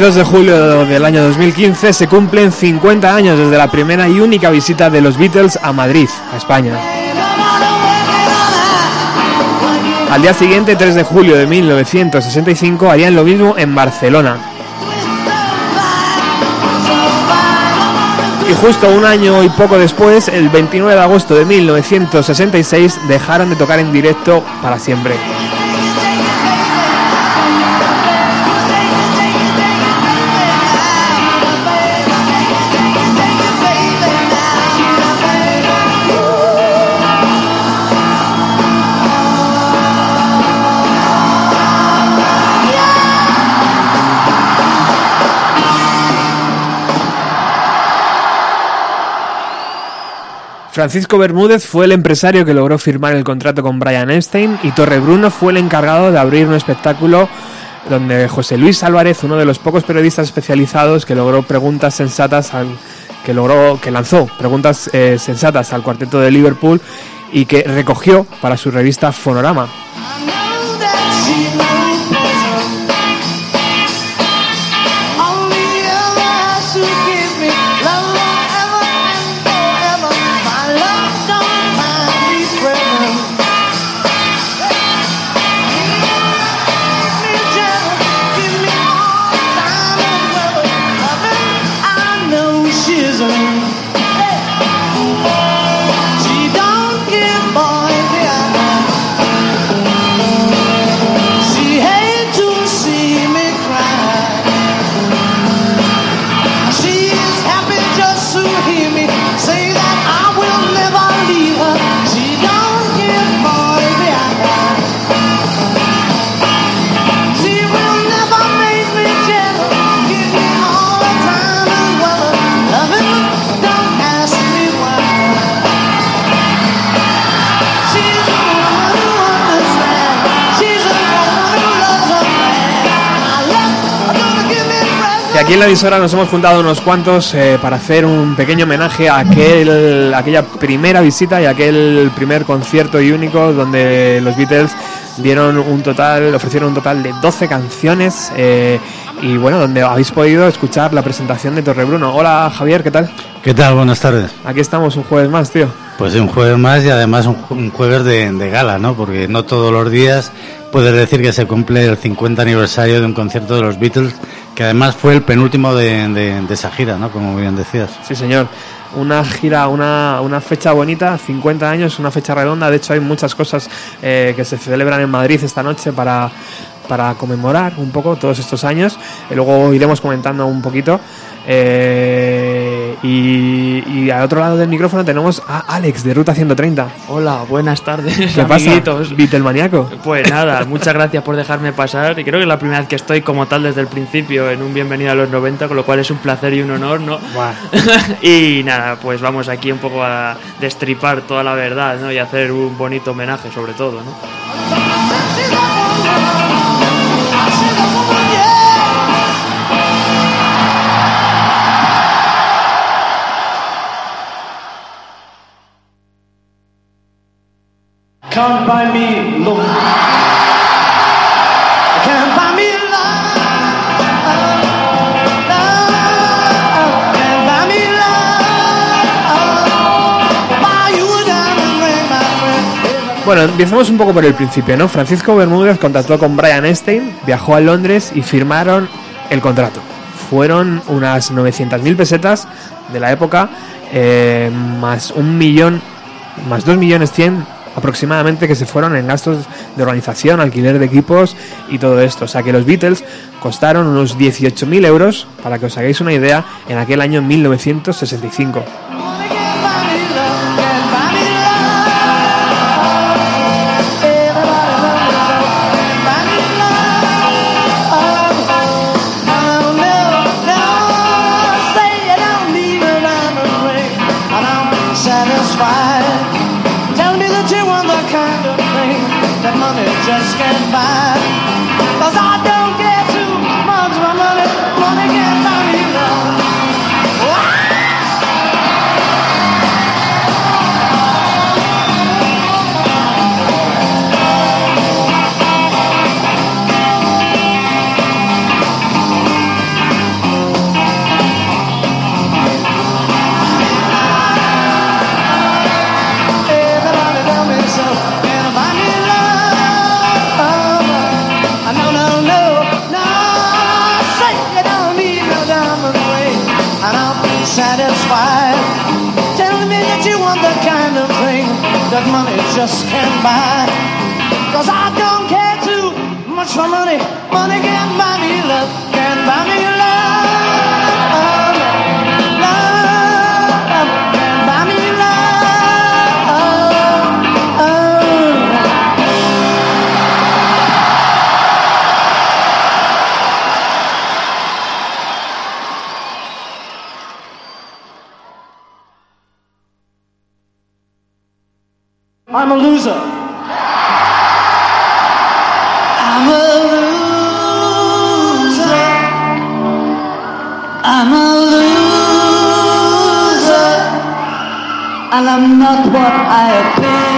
22 de julio del año 2015 se cumplen 50 años desde la primera y única visita de los Beatles a Madrid, a España. Al día siguiente, 3 de julio de 1965, harían lo mismo en Barcelona. Y justo un año y poco después, el 29 de agosto de 1966, dejaron de tocar en directo para siempre. Francisco Bermúdez fue el empresario que logró firmar el contrato con Brian Epstein y Torre Bruno fue el encargado de abrir un espectáculo donde José Luis Álvarez, uno de los pocos periodistas especializados que logró preguntas sensatas al que logró que lanzó preguntas eh, sensatas al cuarteto de Liverpool y que recogió para su revista Fonorama. Aquí en la emisora nos hemos juntado unos cuantos eh, para hacer un pequeño homenaje a aquel, aquella primera visita y aquel primer concierto y único donde los Beatles dieron un total, ofrecieron un total de 12 canciones eh, y bueno, donde habéis podido escuchar la presentación de Torre Bruno. Hola Javier, ¿qué tal? ¿Qué tal? Buenas tardes. Aquí estamos un jueves más, tío. Pues un jueves más y además un, jueves de, de, gala, ¿no? Porque no todos los días puedes decir que se cumple el 50 aniversario de un concierto de los Beatles, que además fue el penúltimo de, de, esa gira, ¿no? Como bien decías. Sí, señor una gira, una, una, fecha bonita, 50 años, una fecha redonda. De hecho, hay muchas cosas eh, que se celebran en Madrid esta noche para, para conmemorar un poco todos estos años. Y luego iremos comentando un poquito. Eh, y, y, al otro lado del micrófono tenemos a Alex de Ruta 130. Hola, buenas tardes. ¿Qué amiguitos. pasa? Beatlemaníaco. Pues nada, muchas gracias por dejarme pasar. Y creo que es la primera vez que estoy como tal desde el principio en un Bienvenido a los 90, con lo cual es un placer y un honor, ¿no? y nada, pues vamos aquí un poco a destripar toda la verdad, ¿no? Y hacer un bonito homenaje sobre todo, ¿no? Bueno, empezamos un poco por el principio, ¿no? Francisco Bermúdez contactó con Brian Epstein, viajó a Londres y firmaron el contrato. Fueron unas 900.000 pesetas de la época, eh, más un millón, más dos millones cien aproximadamente que se fueron en gastos de organización, alquiler de equipos y todo esto. O sea que los Beatles costaron unos 18.000 euros, para que os hagáis una idea, en aquel año 1965. Just can't buy. Cause I don't care too much for money. I'm a loser. I'm a loser. I'm a loser. And I'm not what I appear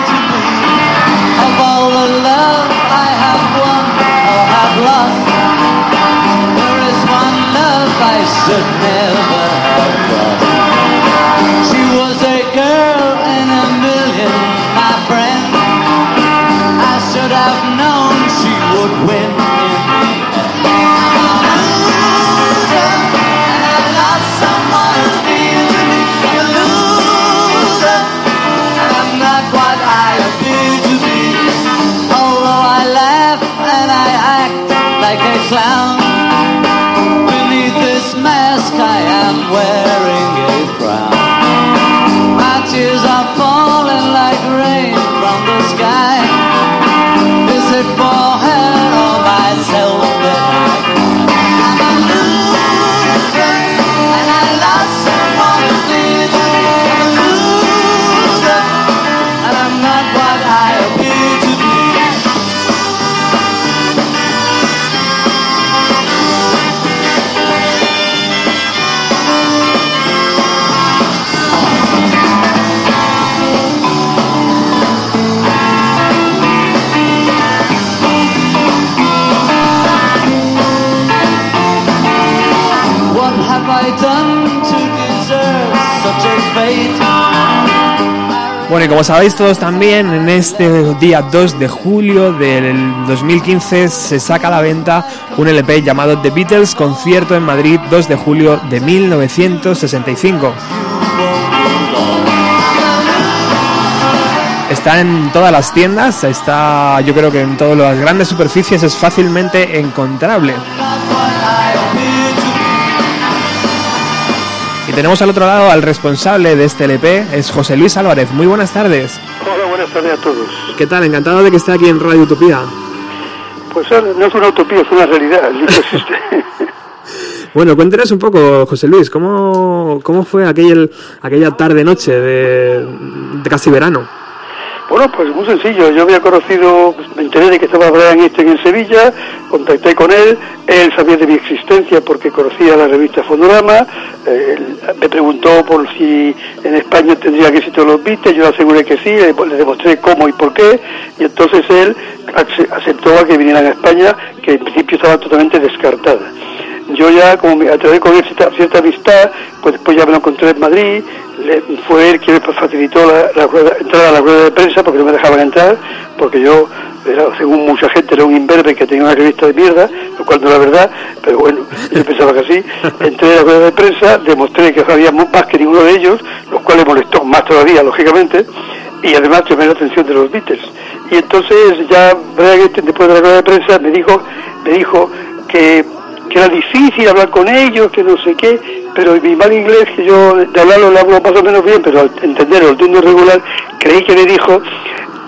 Como sabéis todos también, en este día 2 de julio del 2015 se saca a la venta un LP llamado The Beatles Concierto en Madrid 2 de julio de 1965. Está en todas las tiendas, está yo creo que en todas las grandes superficies es fácilmente encontrable. Y tenemos al otro lado al responsable de este LP, es José Luis Álvarez. Muy buenas tardes. Hola, buenas tardes a todos. ¿Qué tal? Encantado de que esté aquí en Radio Utopía. Pues no es una utopía, es una realidad. Bueno, cuéntenos un poco, José Luis, ¿cómo, cómo fue aquel, aquella tarde-noche de, de casi verano? Bueno, pues muy sencillo. Yo había conocido, pues, me enteré de que estaba Brian Easton en Sevilla, contacté con él, él sabía de mi existencia porque conocía la revista Fondorama, eh, él me preguntó por si en España tendría que éxito los Beatles, yo le aseguré que sí, le, demostré cómo y por qué, y entonces él ace- aceptó a que vinieran a España, que en principio estaba totalmente descartada. Yo ya como me atravé con cierta, cierta amistad, pues después ya me lo encontré en Madrid, le- fue él quien me facilitó la, entrar a la rueda de prensa porque no me dejaban entrar, porque yo, era, según mucha gente, era un imberbe que tenía una revista de mierda, lo cual no era verdad, pero bueno, yo pensaba que así. Entré a la rueda de prensa, demostré que sabía más que ninguno de ellos, lo cual le molestó más todavía, lógicamente, y además llamé la atención de los Beatles. Y entonces ya después de la rueda de prensa, me dijo, me dijo que, que era difícil hablar con ellos, que no sé qué, pero mi mal inglés, que yo de hablarlo lo hablo más o menos bien, pero al entenderlo, el turno regular, creí que le dijo,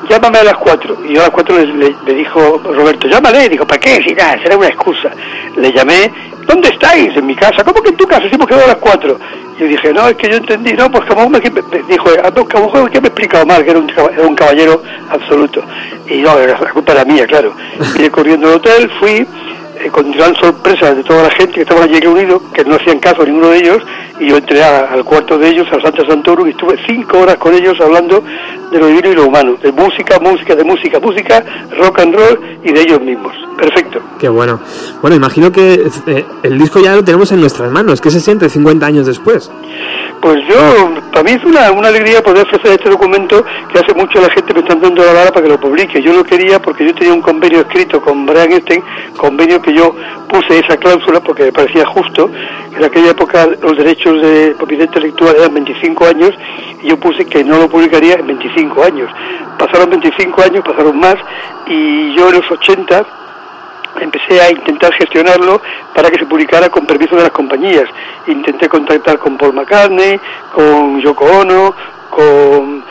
llámame a las cuatro. Y yo a las cuatro le, dijo Roberto, llámale. Dijo, ¿para qué? Si nada, será una excusa. Le llamé, ¿dónde estáis? En mi casa. ¿Cómo que en tu casa? Sí, porque a las cuatro. Y yo dije, no, es que yo entendí, no, pues como me, me- me dijo, a lo que me he explicado mal, que era un, era un caballero absoluto. Y no, la culpa era mía, claro. Vine corriendo al hotel, fui, eh, con gran sorpresa de toda la gente que estaba allí reunido, que no hacían caso a ninguno de ellos, y yo entré a- al cuarto de ellos, al Santa Santorum, y estuve cinco horas con ellos hablando de lo divino y lo humano, de música, música, de música, música, rock and roll y de ellos mismos. Perfecto. Qué bueno. Bueno, imagino que eh, el disco ya lo tenemos en nuestras manos. ¿Qué se siente 50 años después? Pues yo, para mí es una, una alegría poder ofrecer este documento que hace mucho la gente me están dando la vara para que lo publique. Yo lo quería porque yo tenía un convenio escrito con Brian Epstein, convenio que yo puse esa cláusula porque me parecía justo. En aquella época los derechos de propiedad intelectual eran 25 años y yo puse que no lo publicaría en 25 años. Pasaron 25 años, pasaron más y yo en los 80 empecé a intentar gestionarlo para que se publicara con permiso de las compañías. Intenté contactar con Paul McCartney, con Yoko Ono, con,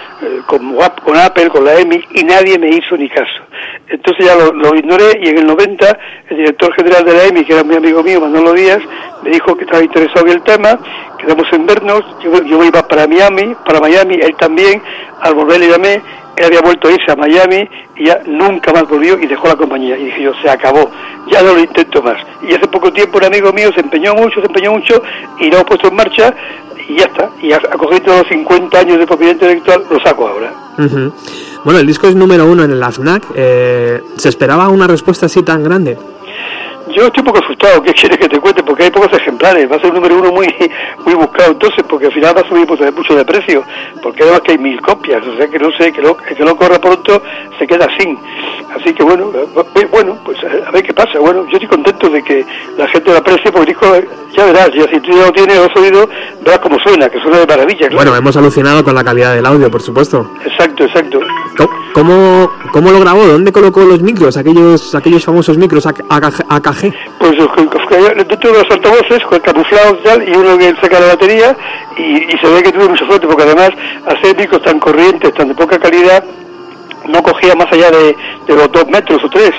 con, Wap- con Apple, con la EMI, y nadie me hizo ni caso. Entonces ya lo, lo ignoré y en el 90 el director general de la EMI, que era muy amigo mío, Manolo Díaz, me dijo que estaba interesado en el tema, quedamos en vernos, yo, yo iba para Miami, para Miami, él también, al volver le llamé, él había vuelto a irse a Miami y ya nunca más volvió y dejó la compañía. Y dije yo, se acabó, ya no lo intento más. Y hace poco tiempo un amigo mío se empeñó mucho, se empeñó mucho y lo ha puesto en marcha y ya está. Y ha, cogido todos los 50 años de propiedad intelectual, lo saco ahora. Bueno, el disco es número uno en el AFNAC. Eh, ¿Se esperaba una respuesta así tan grande? Yo estoy un poco asustado, ¿qué quieres que te cuente? Porque hay pocos ejemplares, va a ser un número uno muy muy buscado entonces, porque al final va a subir mucho de, mucho de precio, porque además que hay mil copias, o sea que no sé, que no, que no corra pronto se queda sin. Así que bueno, eh, bueno, pues eh, a ver qué pasa. Bueno, yo estoy contento de que la gente lo aprecie, porque el disco, eh, ya verás, ya si tú ya lo tienes, lo has oído, verás cómo suena, que suena de maravilla. claro. Bueno, hemos alucinado con la calidad del audio, por supuesto. Exacto, exacto. ¿Cómo, cómo lo grabó? ¿Dónde colocó los micros? Aquellos, aquellos famosos micros AK- AKG. Pues dentro de los altavoces, con camuflados y tal, y uno que saca la batería, y, y se ve que tuve mucha suerte, porque además, hacer micros tan corrientes, tan de poca calidad, no cogía más allá de, de los dos metros o tres.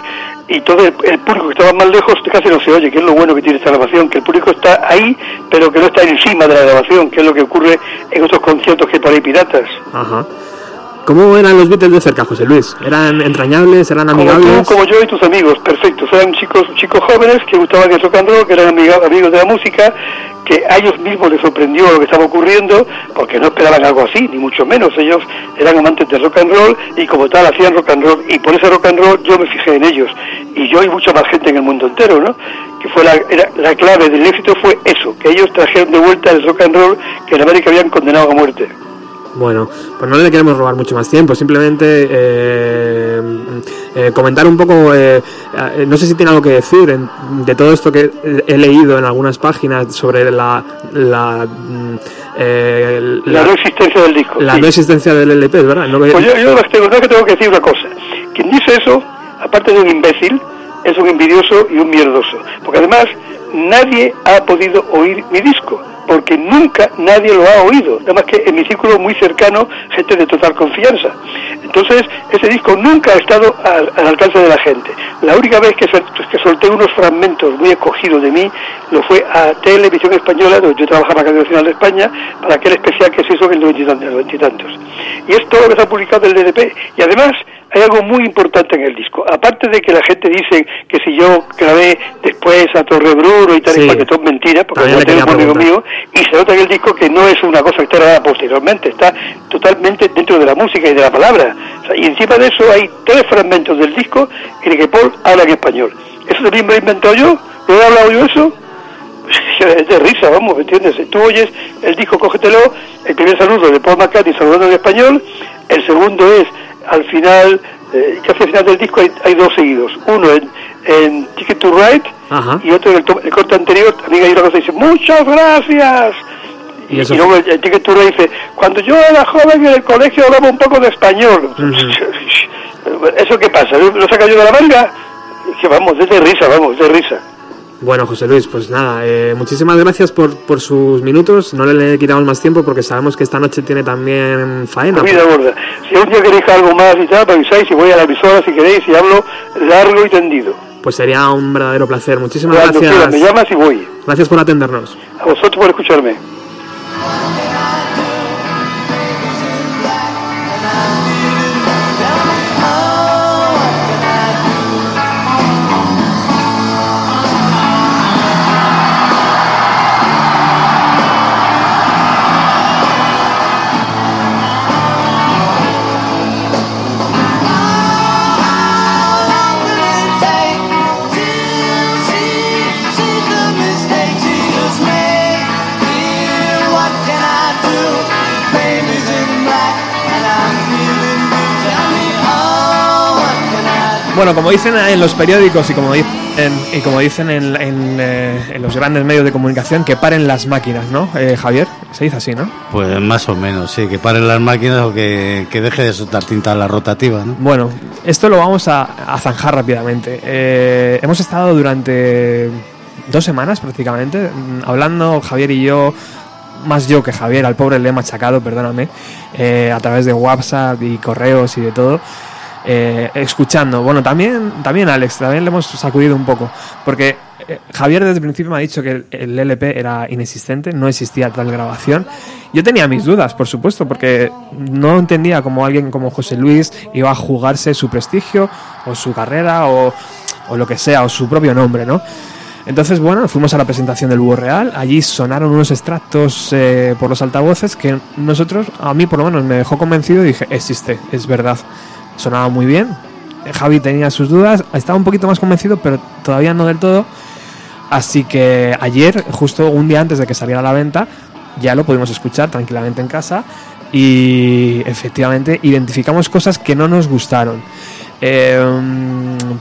Y todo el, el público que estaba más lejos casi no se oye, que es lo bueno que tiene esta grabación, que el público está ahí, pero que no está encima de la grabación, que es lo que ocurre en otros conciertos que por ahí piratas. Ajá. ¿Cómo eran los Beatles de cerca, José Luis? ¿Eran entrañables? ¿Eran Como amigables? tú, como yo y tus amigos, perfectos. Eran chicos chicos jóvenes que gustaban el rock and roll, que eran amiga- amigos de la música, que a ellos mismos les sorprendió lo que estaba ocurriendo, porque no esperaban algo así, ni mucho menos. Ellos eran amantes del rock and roll y como tal hacían rock and roll. Y por ese rock and roll yo me fijé en ellos. Y yo y mucha más gente en el mundo entero, ¿no? que fue la, era- la clave del éxito fue eso, que ellos trajeron de vuelta el rock and roll que en América habían condenado a muerte. Bueno, pues no le queremos robar mucho más tiempo, simplemente eh, eh, comentar un poco, eh, eh, no sé si tiene algo que decir en- de todo esto que he leído en algunas páginas sobre la, la, mm, eh, La, no existencia del disco. la sí. no existencia del LP, verdad. No que- Pues yo, yo tengo, que tengo que decir una cosa. Quien dice eso, aparte de un imbécil, es un envidioso y un mierdoso. Porque además nadie ha podido oír mi disco. Porque nunca nadie lo ha oído. Nada más que en mi círculo muy cercano, gente de total confianza. Entonces, ese disco nunca ha estado al, al alcance de la gente. La única vez que, sol- que solté unos fragmentos muy escogidos de mí, lo fue a Televisión Española, donde yo trabajaba en la Radio Nacional de España, para aquel especial que se hizo en el noventa y tantos- y es todo lo que se ha publicado del DDP. Y además, hay algo muy importante en el disco. Aparte de que la gente dice que si yo grabé después a Torre Bruno y tal y Sí. cual, que todo es mentira, porque yo le tengo un amigo mío, y se nota en el disco que no es una cosa que está grabada posteriormente, está totalmente dentro de la música y de la palabra. O sea, y encima de eso hay tres fragmentos del disco en el que Paul habla en español. ¿Eso también me lo he inventado yo? ¿Lo he hablado yo eso? Es de risa, vamos, ¿me entiendes? Tú oyes el disco, cógetelo, el primer saludo de Paul McCartney saludando en español, el segundo es al final, eh, casi al final del disco hay, hay dos seguidos, uno en, en Ticket to Ride Ajá. y otro en el, el corte anterior, también hay una cosa que dice, muchas gracias. Y Y, eso y luego el, el Ticket to Ride dice, cuando yo era joven en el colegio hablaba un poco de español. ¿Eso qué pasa? ¿Lo lo saca yo de la manga? Que vamos, es de risa, vamos, es de risa. Bueno, José Luis, pues nada, eh, muchísimas gracias por, por sus minutos. No le, quitamos más tiempo porque sabemos que esta noche tiene también faena. Comida gorda. Si un día queréis algo más y tal, avisáis y voy a la emisora si queréis y hablo largo y tendido. Pues sería un verdadero placer. Muchísimas Cuando quieras, me gracias. llamas y voy. Gracias por atendernos. A vosotros por escucharme. Bueno, como dicen en los periódicos y como dicen, y como dicen en, en, eh, en los grandes medios de comunicación, que paren las máquinas, ¿no? Eh, Javier, se dice así, ¿no? Pues más o menos, sí, que paren las máquinas o que, que deje de soltar tinta a la rotativa, ¿no? Bueno, esto lo vamos a, a zanjar rápidamente. Eh, hemos estado durante dos semanas prácticamente mm, hablando Javier y yo, más yo que Javier, al pobre le he machacado, perdóname, eh, a través de WhatsApp y correos y de todo. Eh, escuchando, bueno, también, también Alex, también le hemos sacudido un poco, porque eh, Javier desde el principio me ha dicho que el, LP era inexistente, no existía tal grabación. Yo tenía mis dudas, por supuesto, porque no entendía cómo alguien como José Luis iba a jugarse su prestigio o su carrera o, o lo que sea, o su propio nombre, ¿no? Entonces, bueno, fuimos a la presentación del Búho Real. Allí sonaron unos extractos eh, por los altavoces que nosotros, a mí por lo menos, me dejó convencido y dije, existe, es verdad. Sonaba muy bien. Javi tenía sus dudas, estaba un poquito más convencido, pero todavía no del todo. Así que ayer, justo un día antes de que saliera a la venta, ya lo pudimos escuchar tranquilamente en casa y efectivamente identificamos cosas que no nos gustaron. Eh,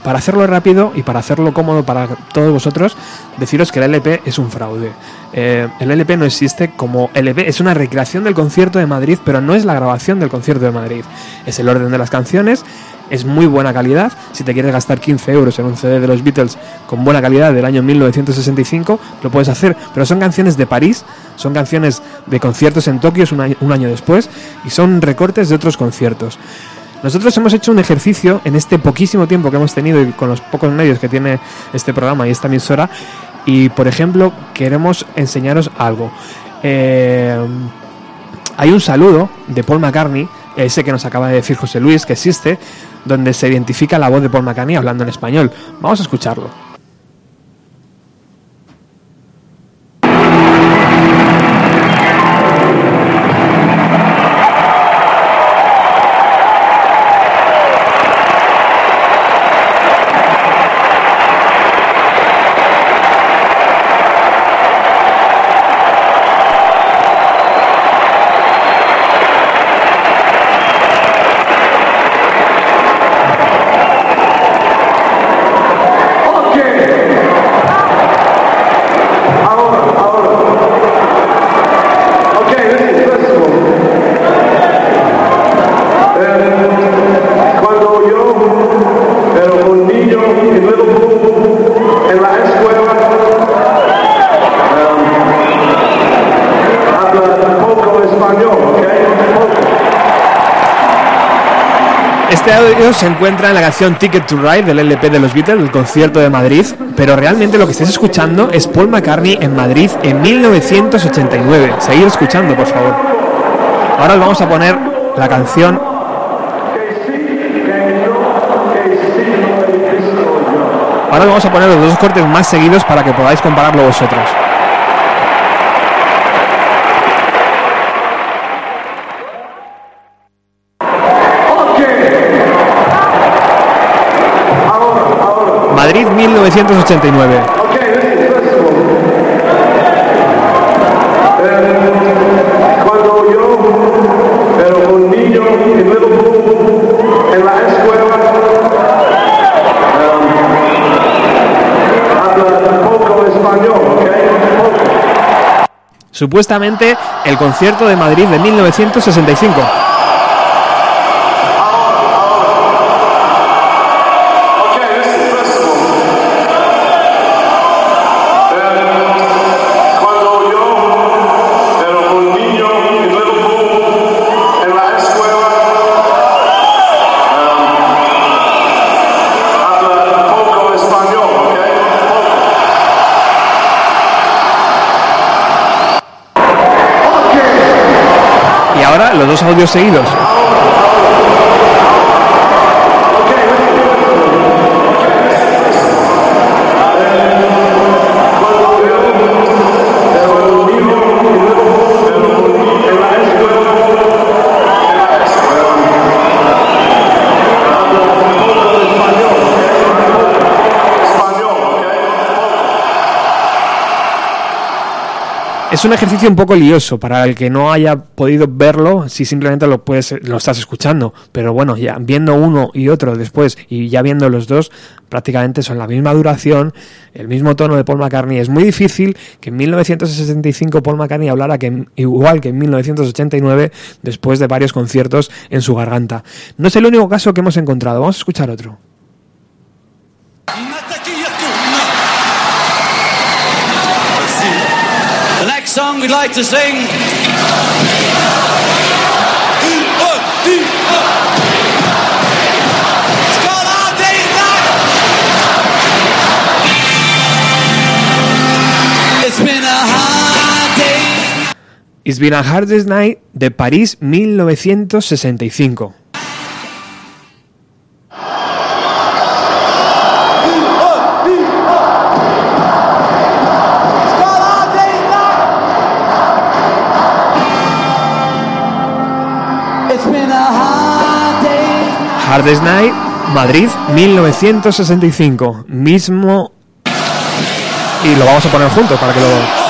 para hacerlo rápido y para hacerlo cómodo para todos vosotros, deciros que el LP es un fraude. Eh, el LP no existe como LP, es una recreación del concierto de Madrid, pero no es la grabación del concierto de Madrid. Es el orden de las canciones, es muy buena calidad. Si te quieres gastar 15 euros en un CD de los Beatles con buena calidad del año 1965, lo puedes hacer. Pero son canciones de París, son canciones de conciertos en Tokio, es un año después, y son recortes de otros conciertos. Nosotros hemos hecho un ejercicio en este poquísimo tiempo que hemos tenido y con los pocos medios que tiene este programa y esta emisora. Y, por ejemplo, queremos enseñaros algo. Eh, hay un saludo de Paul McCartney, ese que nos acaba de decir José Luis, que existe, donde se identifica la voz de Paul McCartney hablando en español. Vamos a escucharlo. Se encuentra en la canción Ticket to Ride del LP de los Beatles, del concierto de Madrid, pero realmente lo que estáis escuchando es Paul McCartney en Madrid en 1989. Seguid escuchando, por favor. Ahora os vamos a poner la canción. Ahora os vamos a poner los dos cortes más seguidos para que podáis compararlo vosotros. Madrid 1989. Cuando yo, pero un niño y luego en la escuela, habla poco español. Supuestamente el concierto de Madrid de 1965. Ahora los dos audios seguidos. Es un ejercicio un poco lioso para el que no haya podido verlo si simplemente lo puedes lo estás escuchando, pero bueno, ya viendo uno y otro después y ya viendo los dos prácticamente son la misma duración, el mismo tono de Paul McCartney. Es muy difícil que en 1965 Paul McCartney hablara que igual que en 1989 después de varios conciertos en su garganta. No es el único caso que hemos encontrado. Vamos a escuchar otro. Song we'd like to sing. It's Day's been a hard day. It's Been a Hardest Night de París 1965. Hardest Night, Madrid 1965. Mismo. Y lo vamos a poner juntos para que lo.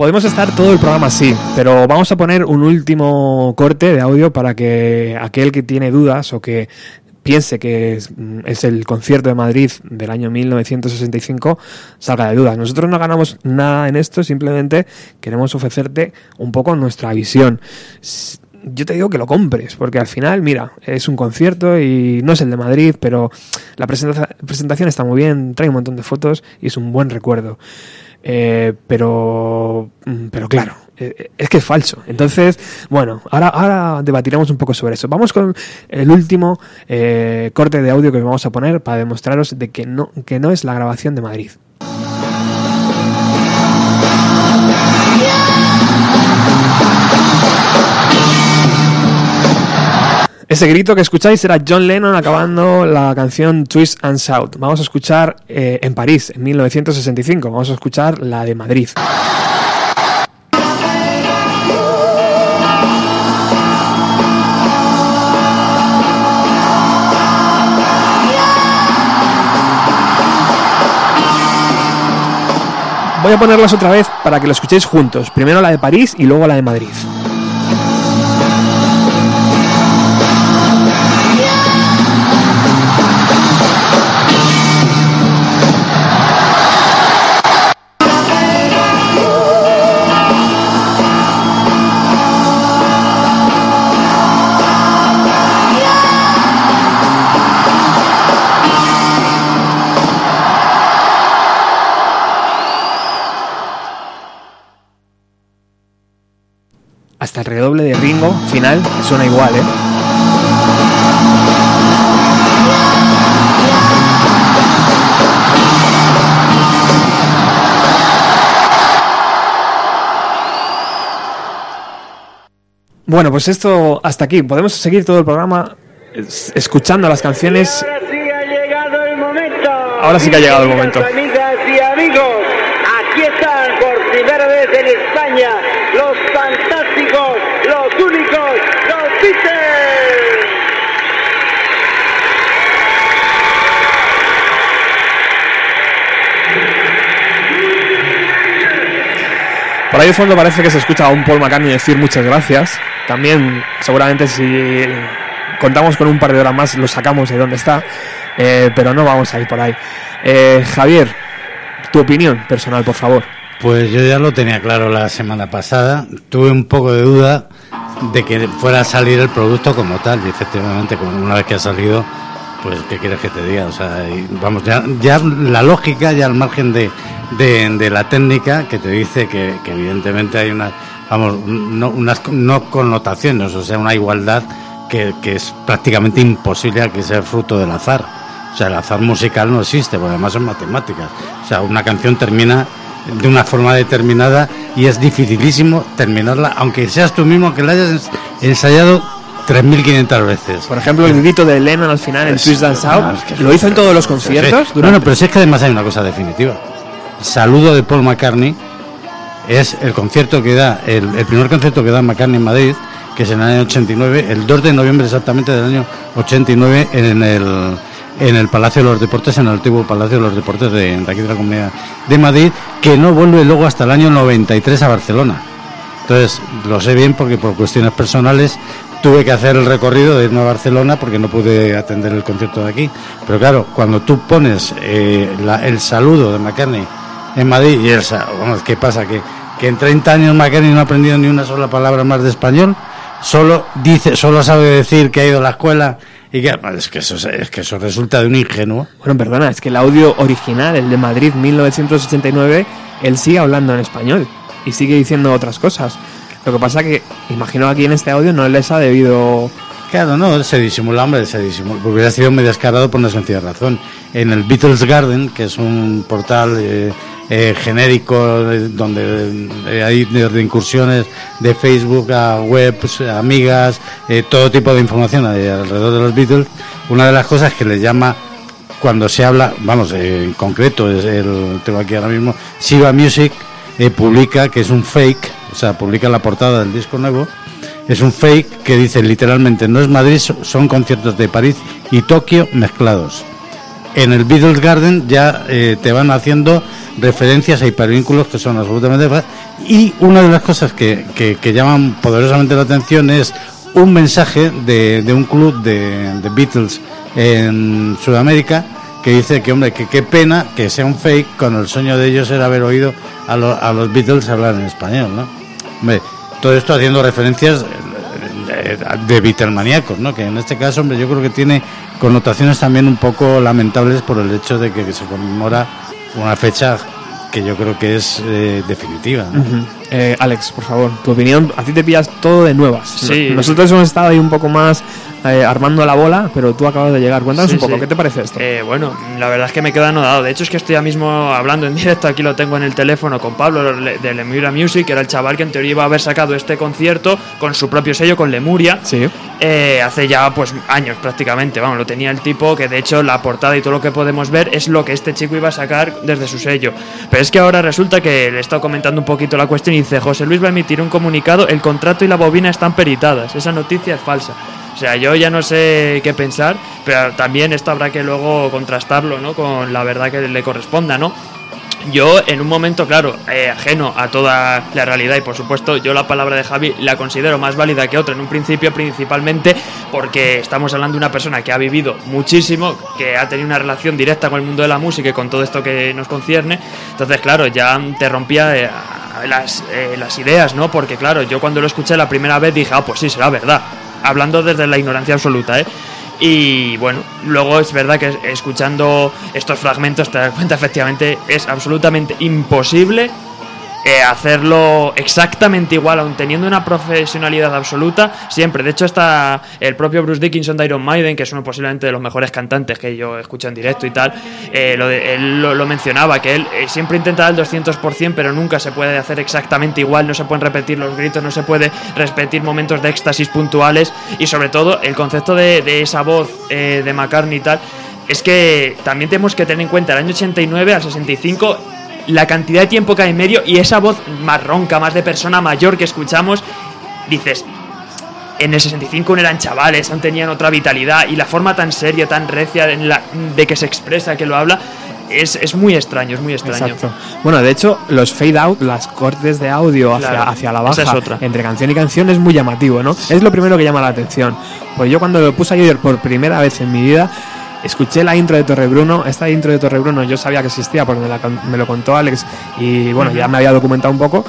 Podemos estar todo el programa así, pero vamos a poner un último corte de audio para que aquel que tiene dudas o que piense que es, mm, el concierto de Madrid del año 1965 salga de dudas. Nosotros no ganamos nada en esto, simplemente queremos ofrecerte un poco nuestra visión. Yo te digo que lo compres, porque al final, mira, es un concierto y no es el de Madrid, pero la presenta- presentación está muy bien, trae un montón de fotos y es un buen recuerdo. Eh, pero, mm, pero claro, eh, es que es falso. Entonces, bueno, ahora, ahora debatiremos un poco sobre eso. Vamos con el último eh, corte de audio que os vamos a poner para demostraros de que no, que no es la grabación de Madrid. Ese grito que escucháis era John Lennon acabando la canción Twist and Shout. Vamos a escuchar eh, en París, en 1965. Vamos a escuchar la de Madrid. Voy a ponerlas otra vez para que lo escuchéis juntos. Primero la de París y luego la de Madrid. Final suena igual, ¿eh? Bueno, pues esto hasta aquí. Podemos seguir todo el programa es- escuchando las canciones. Ahora sí ha llegado el momento. Ahora sí que ha llegado el momento. Amigas y amigos, aquí están por primera vez en España los fantásticos, los únicos, los Beatles. Por ahí de fondo parece que se escucha a un Paul McCartney decir muchas gracias. También, seguramente, si contamos con un par de horas más, lo sacamos de donde está. Eh, pero no vamos a ir por ahí. Eh, Javier, tu opinión personal, por favor. Pues yo ya lo tenía claro la semana pasada. Tuve un poco de duda de que fuera a salir el producto como tal. Y efectivamente, una vez que ha salido, pues ¿qué quieres que te diga? O sea, vamos, ya, ya la lógica, ya al margen de, de, la técnica, que te dice que, evidentemente hay unas, vamos, no, unas no connotaciones, o sea, una igualdad que, que es prácticamente imposible que sea fruto del azar. O sea, el azar musical no existe, porque además son matemáticas. O sea, una canción termina de una forma determinada y es dificilísimo terminarla, aunque seas tú mismo que la hayas ens- ensayado 3.500 veces. Por ejemplo, el grito de Lennon al final en Twist Dance Out. que- ¿Lo hizo en todos los conciertos? Sí. No, no, pero si es que además hay una cosa definitiva. Saludo de Paul McCartney es el concierto que da, el, el primer concierto que da McCartney en Madrid, que es en el año 89, el 2 de noviembre exactamente del año 89, en el, en el Palacio de los Deportes, en el antiguo Palacio de los Deportes de, de aquí de la Comunidad de Madrid, que no vuelve luego hasta el año 93 a Barcelona. Entonces, lo sé bien porque por cuestiones personales tuve que hacer el recorrido de irme a Barcelona porque no pude atender el concierto de aquí. Pero claro, cuando tú pones eh, el saludo de McCartney en Madrid y el vamos, ¿qué pasa? Que, que en 30 años McCartney no ha aprendido ni una sola palabra más de español, solo dice, solo sabe decir que ha ido a la escuela y que es que eso, es que eso resulta de un ingenuo. Bueno, perdona, es que el audio original, el de Madrid 1989, él sigue hablando en español y sigue diciendo otras cosas. Lo que pasa que, imagino aquí en este audio no les ha debido... Claro, no, se disimula, hombre, se disimula. Hubiera sido muy descarado por una sencilla razón. En el Beatles Garden, que es un portal eh, eh, genérico eh, donde eh, hay de incursiones de Facebook a webs, amigas, todo tipo de información alrededor de los Beatles, una de las cosas que les llama cuando se habla, vamos, en concreto, es el, tengo aquí ahora mismo, Shiva Music eh, publica que es un fake, o sea, publica la portada del disco nuevo, es un fake que dice literalmente, no es Madrid, so- son conciertos de París y Tokio mezclados. En el Beatles Garden ya eh, te van haciendo referencias a hipervínculos que son absolutamente... Y una de las cosas que, que- llaman poderosamente la atención es un mensaje de, de un club de Beatles en Sudamérica que dice que, hombre, que qué pena que sea un fake cuando el sueño de ellos era haber oído a, lo- a los Beatles hablar en español, ¿no? Hombre, todo esto haciendo referencias eh, de, de Beatlemaníacos, ¿no? Que en este caso, hombre, yo creo que tiene connotaciones también un poco lamentables por el hecho de que, se conmemora una fecha que yo creo que es eh, definitiva, ¿no? Ujú. Eh, Alex, por favor, tu opinión. A ti te pillas todo de nuevas. Sí. No- Nosotros hemos estado ahí un poco más eh, armando la bola, pero tú acabas de llegar. Cuéntanos Sí, un poco, sí. ¿qué te parece esto? Eh, bueno, la verdad es que me quedo anodado. De hecho, es que estoy ya mismo hablando en directo. Aquí lo tengo en el teléfono con Pablo de Lemuria Music, que era el chaval que en teoría iba a haber sacado este concierto con su propio sello, con Lemuria. Sí. eh, hace ya pues años prácticamente. Vamos, lo tenía el tipo que de hecho la portada y todo lo que podemos ver es lo que este chico iba a sacar desde su sello. Pero es que ahora resulta que le he estado comentando un poquito la cuestión y dice: José Luis va a emitir un comunicado, el contrato y la bobina están peritadas. Esa noticia es falsa. Sea, yo ya no sé qué pensar, pero también esto habrá que luego contrastarlo, ¿no? Con la verdad que le corresponda, ¿no? Yo, en un momento, claro, eh, ajeno a toda la realidad, y por supuesto, yo la palabra de Javi la considero más válida que otra en un principio, principalmente porque estamos hablando de una persona que ha vivido muchísimo, que ha tenido una relación directa con el mundo de la música y con todo esto que nos concierne. Entonces, claro, ya te rompía eh, las, eh, las ideas, ¿no? Porque, claro, yo cuando lo escuché la primera vez dije, ah, pues sí, será verdad. Hablando desde la ignorancia absoluta, ¿eh? Y bueno, luego es verdad que escuchando estos fragmentos te das cuenta efectivamente es absolutamente imposible eh, hacerlo exactamente igual, aun teniendo una profesionalidad absoluta, siempre. De hecho, está el propio Bruce Dickinson de Iron Maiden, que es uno posiblemente de los mejores cantantes que yo escucho en directo y tal, eh, lo él lo, mencionaba, que él eh, siempre intenta el 200%, pero nunca se puede hacer exactamente igual, no se pueden repetir los gritos, no se puede repetir momentos de éxtasis puntuales y sobre todo el concepto de, esa voz de McCartney y tal. Es que también tenemos que tener en cuenta el año 89 al 65 la cantidad de tiempo que hay en medio y esa voz más ronca, más de persona mayor que escuchamos, dices, en el 65 no eran chavales, aún tenían otra vitalidad y la forma tan seria, tan recia en la- de que se expresa, que lo habla, es, es muy extraño, es muy extraño. Exacto. Bueno, de hecho, los fade out, las cortes de audio hacia, Claro, hacia la esa baja, es otra. entre canción y canción, es muy llamativo, ¿no? Es lo primero que llama la atención. Pues yo cuando lo puse ayer por primera vez en mi vida, escuché la intro de Torrebruno. Esta intro de Torrebruno yo sabía que existía porque me, la me lo contó Alex y bueno, ya me había documentado un poco.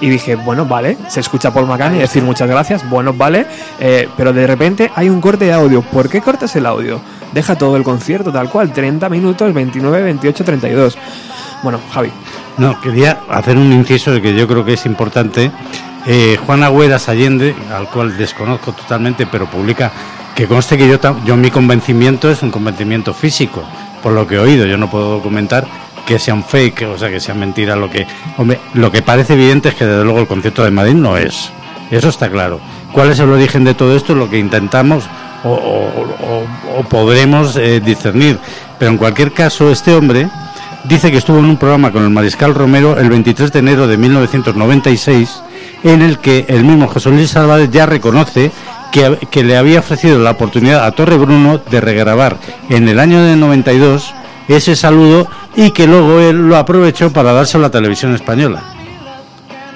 Y dije, bueno, vale, se escucha Paul McCartney decir muchas gracias, bueno, vale, eh, pero de repente hay un corte de audio. ¿Por qué cortas el audio? Deja todo el concierto tal cual, 30 minutos, 29, 28, 32. Bueno, Javi. No, quería hacer un inciso que yo creo que es importante. Eh, Juan Agüeras Allende, al cual desconozco totalmente, pero publica que conste que yo, yo mi convencimiento es un convencimiento físico, por lo que he oído. Yo no puedo documentar que sea un fake, o sea, que sea mentira. Lo que, hombre, lo que parece evidente es que desde luego el concierto de Madrid no es. Eso está claro. ¿Cuál es el origen de todo esto? Lo que intentamos o podremos eh, discernir. Pero en cualquier caso, este hombre dice que estuvo en un programa con el Mariscal Romero el 23 de enero de 1996, en el que el mismo José Luis Álvarez ya reconoce que, le había ofrecido la oportunidad a Torre Bruno de regrabar en el año de 92 ese saludo y que luego él lo aprovechó para dárselo a la televisión española.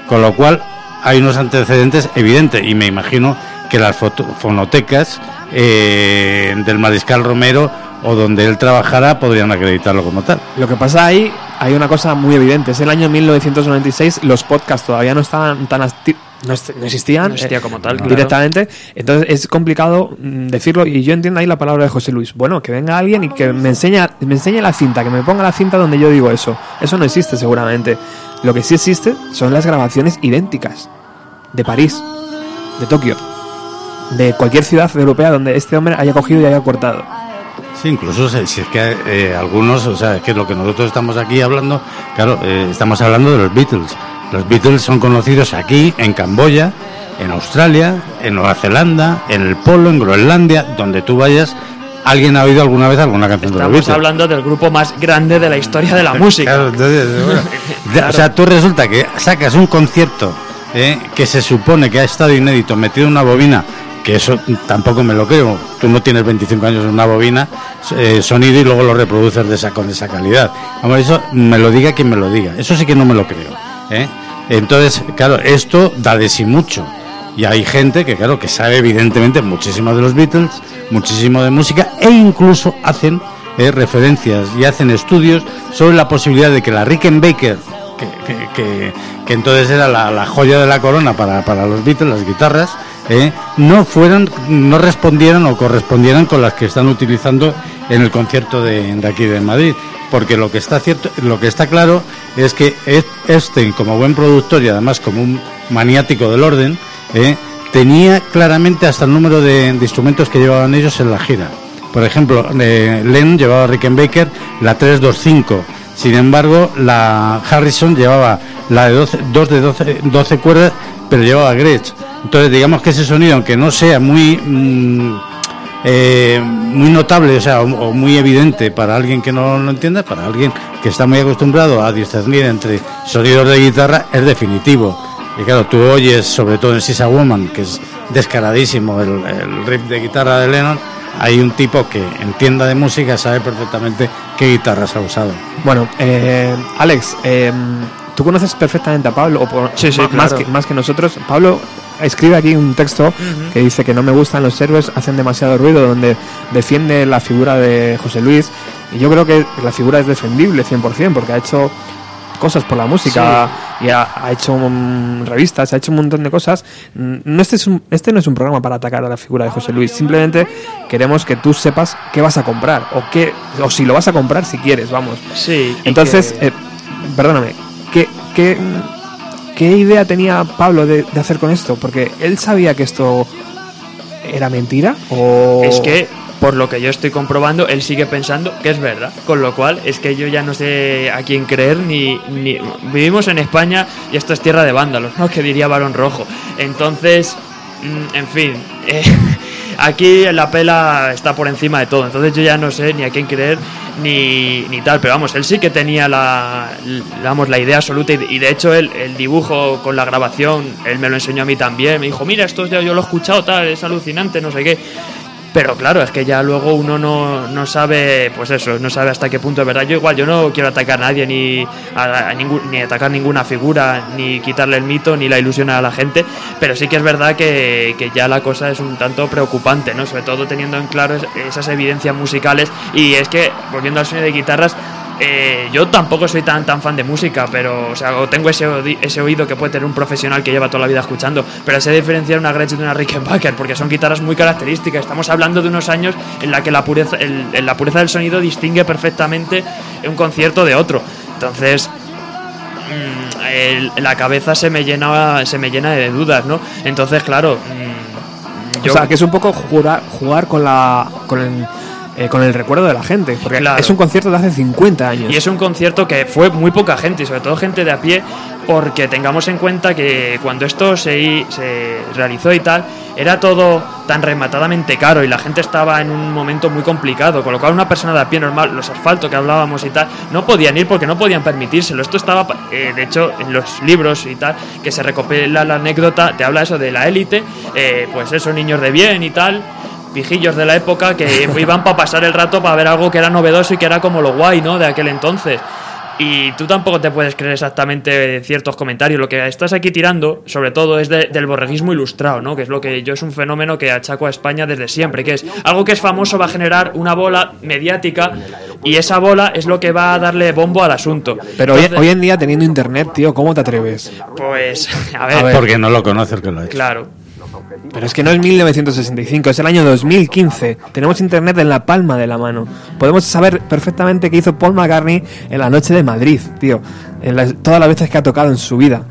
Con lo cual hay unos antecedentes evidentes y me imagino que las fonotecas eh, del Mariscal Romero o donde él trabajara podrían acreditarlo como tal. Lo que pasa ahí, hay una cosa muy evidente. Es el año 1996, los podcasts todavía no estaban tan no, no existían No existía eh, como tal, claro. directamente. Entonces es complicado mm, decirlo y yo entiendo ahí la palabra de José Luis. Bueno, que venga alguien y que me enseñe, me enseñe la cinta, que me ponga la cinta donde yo digo eso. Eso no existe seguramente. Lo que sí existe son las grabaciones idénticas de París, de Tokio, de cualquier ciudad europea donde este hombre haya cogido y haya cortado. Sí, incluso si es que eh, algunos, o sea, es que lo que nosotros estamos aquí hablando, claro, eh, estamos hablando de los Beatles. Los Beatles son conocidos aquí, en Camboya, en Australia, en Nueva Zelanda, en el Polo, en Groenlandia, donde tú vayas, alguien ha oído alguna vez alguna canción de los Estamos Beatles. hablando del grupo más grande de la historia de la música. Claro, entonces, bueno, O sea, tú resulta que sacas un concierto eh, que se supone que ha estado inédito, metido en una bobina, que eso tampoco me lo creo. Tú no tienes 25 años en una bobina, eh, sonido y luego lo reproduces de esa, con esa calidad. Vamos, eso me lo diga quien me lo diga. Eso sí que no me lo creo. ¿eh? Entonces, claro, esto da de sí mucho. Y hay gente que, claro, que sabe evidentemente muchísimo de los Beatles, muchísimo de música, e incluso hacen eh, referencias y hacen estudios sobre la posibilidad de que la Rickenbacker, que, que, entonces era la, la joya de la corona para, para los Beatles, las guitarras, eh, no fueran, no respondieran o correspondieran con las que están utilizando en el concierto de, aquí de Madrid. Porque lo que está cierto, lo que está claro es que este, como buen productor y además como un maniático del orden, eh, tenía claramente hasta el número de, instrumentos que llevaban ellos en la gira. Por ejemplo, eh, Lennon llevaba Rickenbacker la 325. Sin embargo, la Harrison llevaba la de 12, dos de 12, 12 cuerdas, pero llevaba Gretsch. Entonces, digamos que ese sonido, aunque no sea muy mm, eh, muy notable, o sea, o, o muy evidente para alguien que no lo entienda, para alguien que está muy acostumbrado a discernir entre sonidos de guitarra, es definitivo. Y claro, tú oyes, sobre todo en Sisa Woman, que es descaradísimo el, el riff de guitarra de Lennon, hay un tipo que entienda de música, sabe perfectamente qué guitarras ha usado. Bueno, eh, Alex, eh, tú conoces perfectamente a Pablo, o por- Sí, sí, más, claro. que, más que nosotros. Pablo escribe aquí un texto que dice que no me gustan los héroes, hacen demasiado ruido, donde defiende la figura de José Luis. Y yo creo que la figura es defendible 100%, porque ha hecho cosas por la música y ha, ha hecho mm, revistas, ha hecho un montón de cosas. Mm, No este, es un- este no es un programa para atacar a la figura de José Luis, simplemente queremos que tú sepas qué vas a comprar o qué o si lo vas a comprar si quieres, vamos. Sí. Entonces, que- eh, perdóname, ¿qué, qué, ¿qué idea tenía Pablo de, hacer con esto? Porque él sabía que esto era mentira o... Es que, por lo que yo estoy comprobando, él sigue pensando que es verdad. Con lo cual, es que yo ya no sé a quién creer ni... ni- Vivimos en España y esto es tierra de vándalos, ¿no? Que diría Barón Rojo. Entonces, mm, en fin... eh, Aquí la pela está por encima de todo, entonces yo ya no sé ni a quién creer ni, ni tal, pero vamos, él sí que tenía la, vamos, la idea absoluta y, de hecho él, el dibujo con la grabación, él me lo enseñó a mí también, me dijo, mira, esto ya yo lo he escuchado, tal, es alucinante, no sé qué. Pero claro, es que ya luego uno no, no sabe, pues eso, no sabe hasta qué punto es verdad. Yo igual, yo no quiero atacar a nadie, ni, a, ni atacar ninguna figura, ni quitarle el mito, ni la ilusión a la gente, pero sí que es verdad que, que ya la cosa es un tanto preocupante, ¿no? Sobre todo teniendo en claro es- esas evidencias musicales. Y es que, volviendo al sonido de guitarras, eh, yo tampoco soy tan tan fan de música, pero o sea, tengo ese, ese oído que puede tener un profesional que lleva toda la vida escuchando, pero sé diferenciar una Gretsch de una Rickenbacker porque son guitarras muy características. Estamos hablando de unos años en la que la pureza, el- en la pureza del sonido distingue perfectamente un concierto de otro. Entonces, mm, el- la cabeza se me llena se me llena de dudas, ¿no? Entonces, claro, mm, O sea, que es un poco jugar, jugar con la con el, eh, con el recuerdo de la gente. Porque Claro. es un concierto de hace 50 años. Y es un concierto que fue muy poca gente, y sobre todo gente de a pie, porque tengamos en cuenta que cuando esto se, se realizó y tal, era todo tan rematadamente caro y la gente estaba en un momento muy complicado, con lo cual una persona de a pie normal, los asfaltos que hablábamos y tal, no podían ir porque no podían permitírselo. Esto estaba, eh, de hecho, en los libros y tal, que se recopila la anécdota, te habla eso de la élite, eh, pues esos niños de bien y tal, pijillos de la época que iban para pasar el rato para ver algo que era novedoso y que era como lo guay, ¿no? De aquel entonces. Y tú tampoco te puedes creer exactamente ciertos comentarios. Lo que estás aquí tirando, sobre todo, es de- del borreguismo ilustrado, ¿no? Que es lo que yo es un fenómeno que achaco a España desde siempre, que es algo que es famoso va a generar una bola mediática y esa bola es lo que va a darle bombo al asunto. Pero hoy, Entonces, hoy en día, teniendo internet, tío, ¿cómo te atreves? pues, a ver, Porque no lo conoce el que lo hecho. claro. Pero es que no es 1965, es el año 2015. Tenemos internet en la palma de la mano. Podemos saber perfectamente qué hizo Paul McCartney en la noche de Madrid, tío. En las- todas las veces que ha tocado en su vida.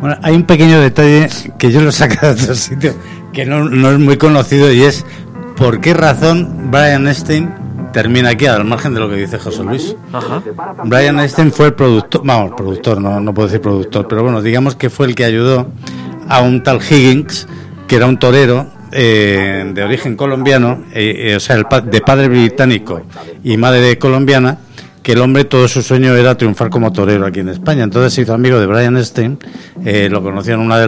Bueno, hay un pequeño detalle que yo lo saco de otro sitio, que no, no es muy conocido y es por qué razón Brian Epstein termina aquí, al margen de lo que dice José Luis. Ajá. Brian Epstein fue el productor, vamos, productor, no, no puedo decir productor, pero bueno, digamos que fue el que ayudó a un tal Higgins, que era un torero eh, de origen colombiano, eh, eh, o sea, de padre británico y madre colombiana, que el hombre todo su sueño era triunfar como torero aquí en España. Entonces se hizo amigo de Brian Epstein, eh, lo conoció en una de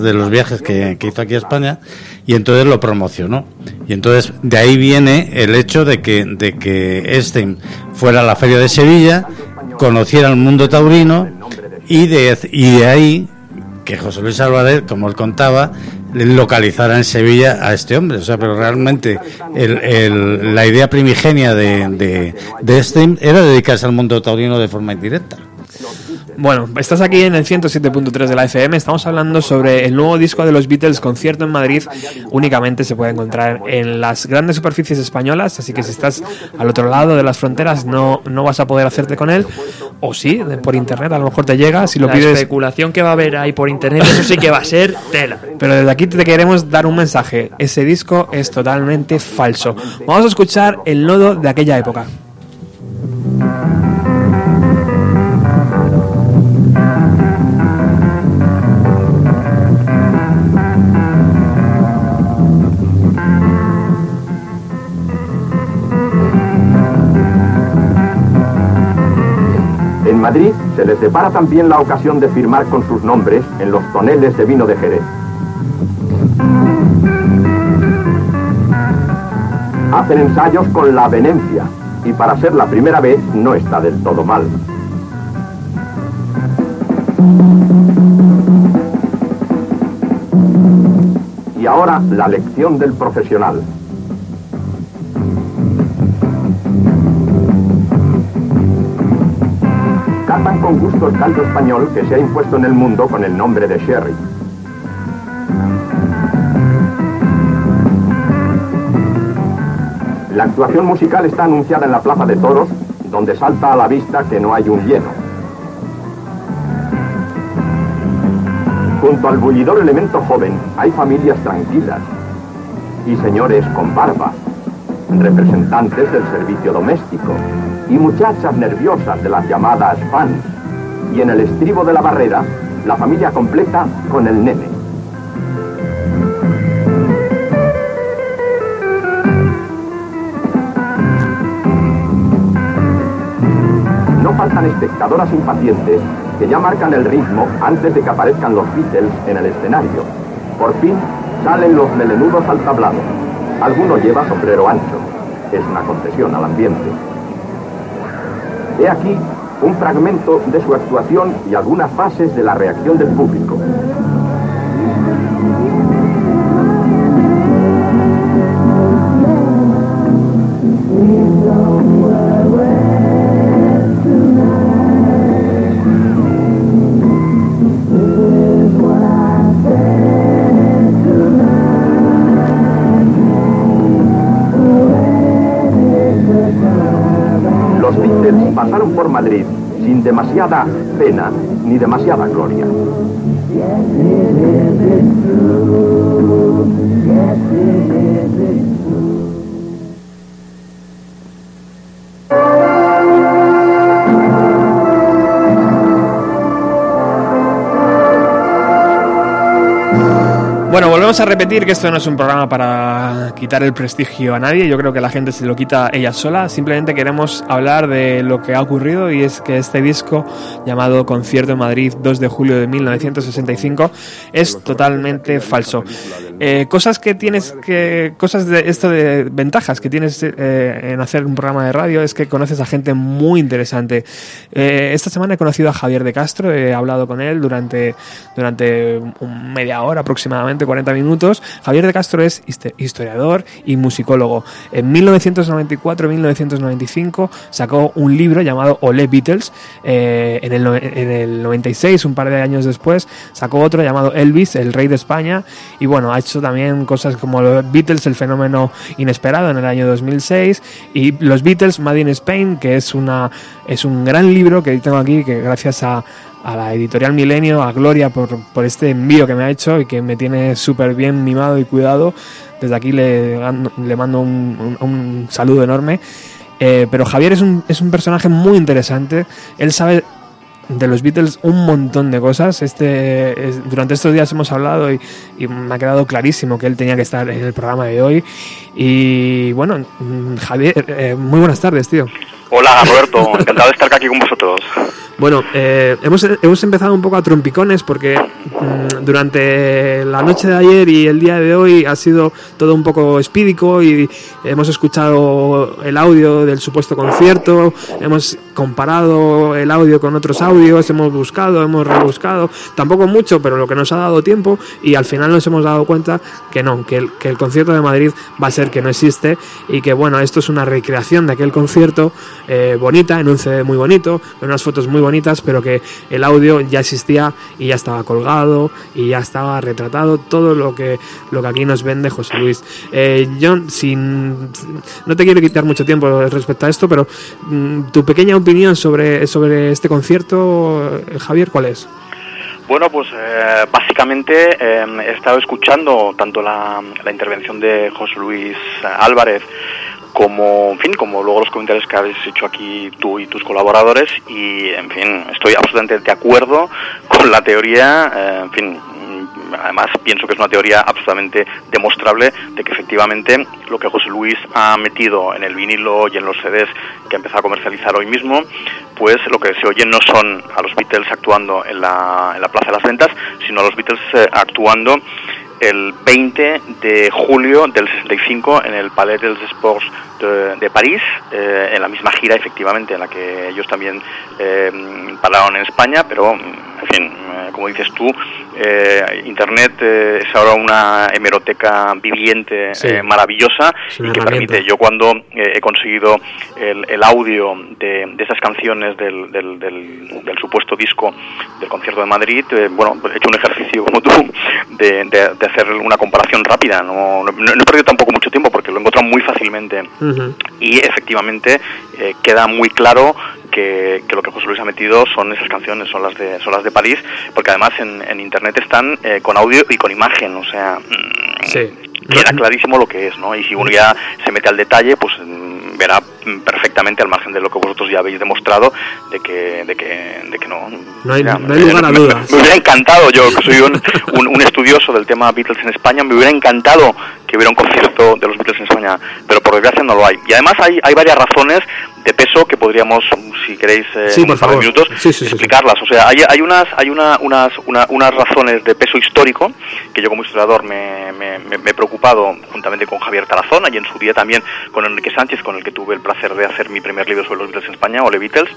de los viajes que, hizo aquí a España y entonces lo promocionó. Y entonces de ahí viene el hecho de que de que Epstein fuera a la feria de Sevilla, conociera el mundo taurino y de y de ahí que José Luis Álvarez, como él contaba, localizara en Sevilla a este hombre. O sea, pero realmente el- el- la idea primigenia de, de, de Epstein era dedicarse al mundo taurino de forma indirecta. Bueno, estás aquí en el 107.3 de la FM. Estamos hablando sobre el nuevo disco de los Beatles, concierto en Madrid. Únicamente se puede encontrar en las grandes superficies españolas, así que si estás al otro lado de las fronteras no, no vas a poder hacerte con él. O sí, por internet a lo mejor te llega. Si lo la pides especulación que va a haber ahí por internet, eso sí que va a ser tela. Pero desde aquí te queremos dar un mensaje. Ese disco es totalmente falso. Vamos a escuchar el nodo de aquella época. Se les depara también la ocasión de firmar con sus nombres en los toneles de vino de Jerez. Hacen ensayos con la venencia y para ser la primera vez no está del todo mal. Y ahora la lección del profesional. Gusto caldo español que se ha impuesto en el mundo con el nombre de sherry. La actuación musical está anunciada en la Plaza de Toros, donde salta a la vista que no hay un lleno. Junto al bullidor elemento joven hay familias tranquilas y señores con barba, representantes del servicio doméstico y muchachas nerviosas de las llamadas fans. Y en el estribo de la barrera, la familia completa con el nene. No faltan espectadoras impacientes que ya marcan el ritmo antes de que aparezcan los Beatles en el escenario. Por fin salen los melenudos al tablado. Alguno lleva sombrero ancho. Es una concesión al ambiente. He aquí un fragmento de su actuación y algunas fases de la reacción del público. Por Madrid sin demasiada pena ni demasiada gloria. Bueno, volvemos a repetir que esto no es un programa para quitar el prestigio a nadie. Yo creo que la gente se lo quita ella sola. Simplemente queremos hablar de lo que ha ocurrido y es que este disco llamado Concierto en Madrid 2 de julio de 1965 es totalmente falso. Eh, cosas que tienes que cosas de esto de ventajas que tienes eh, en hacer un programa de radio es que conoces a gente muy interesante. Eh, esta semana he conocido a Javier de Castro, he hablado con él durante durante un media hora aproximadamente 40 minutos. Javier de Castro es historiador y musicólogo. En 1994-1995 sacó un libro llamado Olé Beatles. Eh, en, el, en el 96, un par de años después, sacó otro llamado Elvis, el rey de España. Y bueno, ha hecho también cosas como los Beatles, el fenómeno inesperado en el año 2006. Y los Beatles, Made in Spain, que es, una, es un gran libro que tengo aquí, que gracias a a la editorial Milenio, a Gloria por, por este envío que me ha hecho y que me tiene súper bien mimado y cuidado. Desde aquí le, le mando un, un- un saludo enorme. Eh, pero Javier es un, es un personaje muy interesante. Él sabe de los Beatles un montón de cosas. Este, es- durante estos días hemos hablado y, y me ha quedado clarísimo que él tenía que estar en el programa de hoy. Y bueno, mm, Javier, eh, muy buenas tardes, tío. Hola Roberto, encantado de estar aquí con vosotros. Bueno, eh, hemos, hemos empezado un poco a trompicones porque mm, durante la noche de ayer y el día de hoy ha sido todo un poco espídico y hemos escuchado el audio del supuesto concierto, hemos comparado el audio con otros audios, hemos buscado, hemos rebuscado, tampoco mucho, pero lo que nos ha dado tiempo y al final nos hemos dado cuenta que no, que el, que el concierto de Madrid va a ser que no existe y que bueno, esto es una recreación de aquel concierto eh, bonita, en un CD muy bonito, con unas fotos muy bonitas, pero que el audio ya existía y ya estaba colgado y ya estaba retratado todo lo que, lo que aquí nos vende José Luis. Eh, John, sin, no te quiero quitar mucho tiempo respecto a esto, pero mm, tu pequeña opinión sobre, sobre este concierto, eh, Javier, ¿cuál es? Bueno, pues eh, básicamente eh, he estado escuchando tanto la, la intervención de José Luis Álvarez como, en fin, como luego los comentarios que habéis hecho aquí tú y tus colaboradores y, en fin, estoy absolutamente de acuerdo con la teoría, eh, en fin, además pienso que es una teoría absolutamente demostrable de que efectivamente lo que José Luis ha metido en el vinilo y en los CDs que ha empezado a comercializar hoy mismo, pues lo que se oye no son a los Beatles actuando en la, en la Plaza de las Ventas, sino a los Beatles eh, actuando el 20 de julio del 65 en el Palais des Sports de, de París, eh, en la misma gira efectivamente en la que ellos también eh, pararon en España, pero en fin, eh, como dices tú, eh, Internet eh, es ahora una hemeroteca viviente Sí. eh, maravillosa y que permite, yo cuando eh, he conseguido el, el audio de, de esas canciones del, del, del- del supuesto disco del concierto de Madrid, eh, bueno, he hecho un ejercicio como tú de, hacer una comparación rápida. No, no, no he perdido tampoco mucho tiempo porque lo encuentran muy fácilmente. Y efectivamente eh, queda muy claro que, que lo que José Luis ha metido son esas canciones, son las de, son las de París, porque además en, en internet están eh, con audio y con imagen, o sea, mm, queda clarísimo lo que es, ¿no? Y si uno ya se mete al detalle, pues mm, verá perfectamente al margen de lo que vosotros ya habéis demostrado de que de que, de que no No hay, ya, no hay lugar a me- dudas. me hubiera encantado, yo que soy un, un, un estudioso del tema Beatles en España, me hubiera encantado que hubiera un concierto de los Beatles en España, pero por desgracia no lo hay. Y además hay, hay varias razones de peso que podríamos, si queréis, eh, Sí, por favor. minutos, sí, sí. explicarlas. O sea, hay, hay unas hay una, unas, una- unas razones de peso histórico que yo como historiador me, me- me- me he preocupado juntamente con Javier Tarazona y en su día también con Enrique Sánchez, con el que tuve el placer de hacer mi primer libro sobre los Beatles en España, o The Beatles.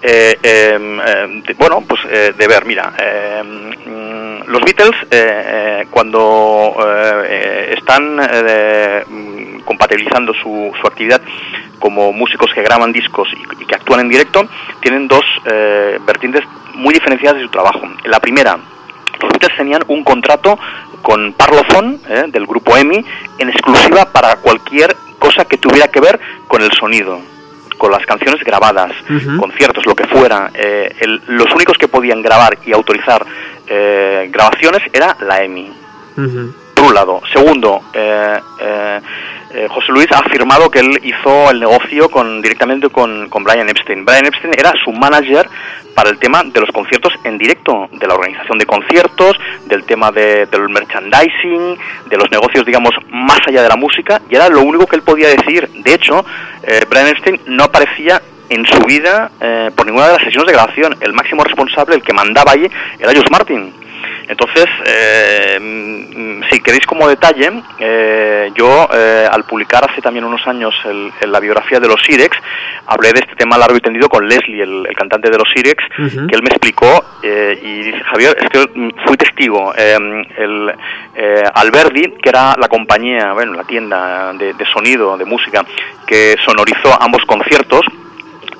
Eh, eh, eh, de- bueno, pues eh, de ver, mira, eh, mm, los Beatles eh, eh, cuando eh, eh, están eh, mm, compatibilizando su, su actividad como músicos que graban discos y, y que actúan en directo, tienen dos eh, vertientes muy diferenciadas de su trabajo. La primera, los Beatles tenían un contrato con Parlophone, eh, del grupo EMI, en exclusiva para cualquier cosa que tuviera que ver con el sonido, con las canciones grabadas, conciertos, lo que fuera. Eh, el- los únicos que podían grabar y autorizar eh, grabaciones era la EMI por un lado. Segundo, eh, eh, José Luis ha afirmado que él hizo el negocio con, directamente con, con Brian Epstein. Brian Epstein era su manager para el tema de los conciertos en directo, de la organización de conciertos, del tema de- del merchandising, de los negocios, digamos, más allá de la música, y era lo único que él podía decir. De hecho, eh, Brian Epstein no aparecía en su vida eh, por ninguna de las sesiones de grabación. El máximo responsable, el que mandaba allí, era George Martin. Entonces, eh, si queréis como detalle, eh, yo eh, al publicar hace también unos años el- el- la biografía de los Sirex, hablé de este tema largo y tendido con Leslie, el, el cantante de los Sirex, Ujú. que él me explicó eh, y dice, Javier, es que mm, fui testigo, eh, el eh, Alberdi, que era la compañía, bueno, la tienda de, de sonido, de música, que sonorizó ambos conciertos,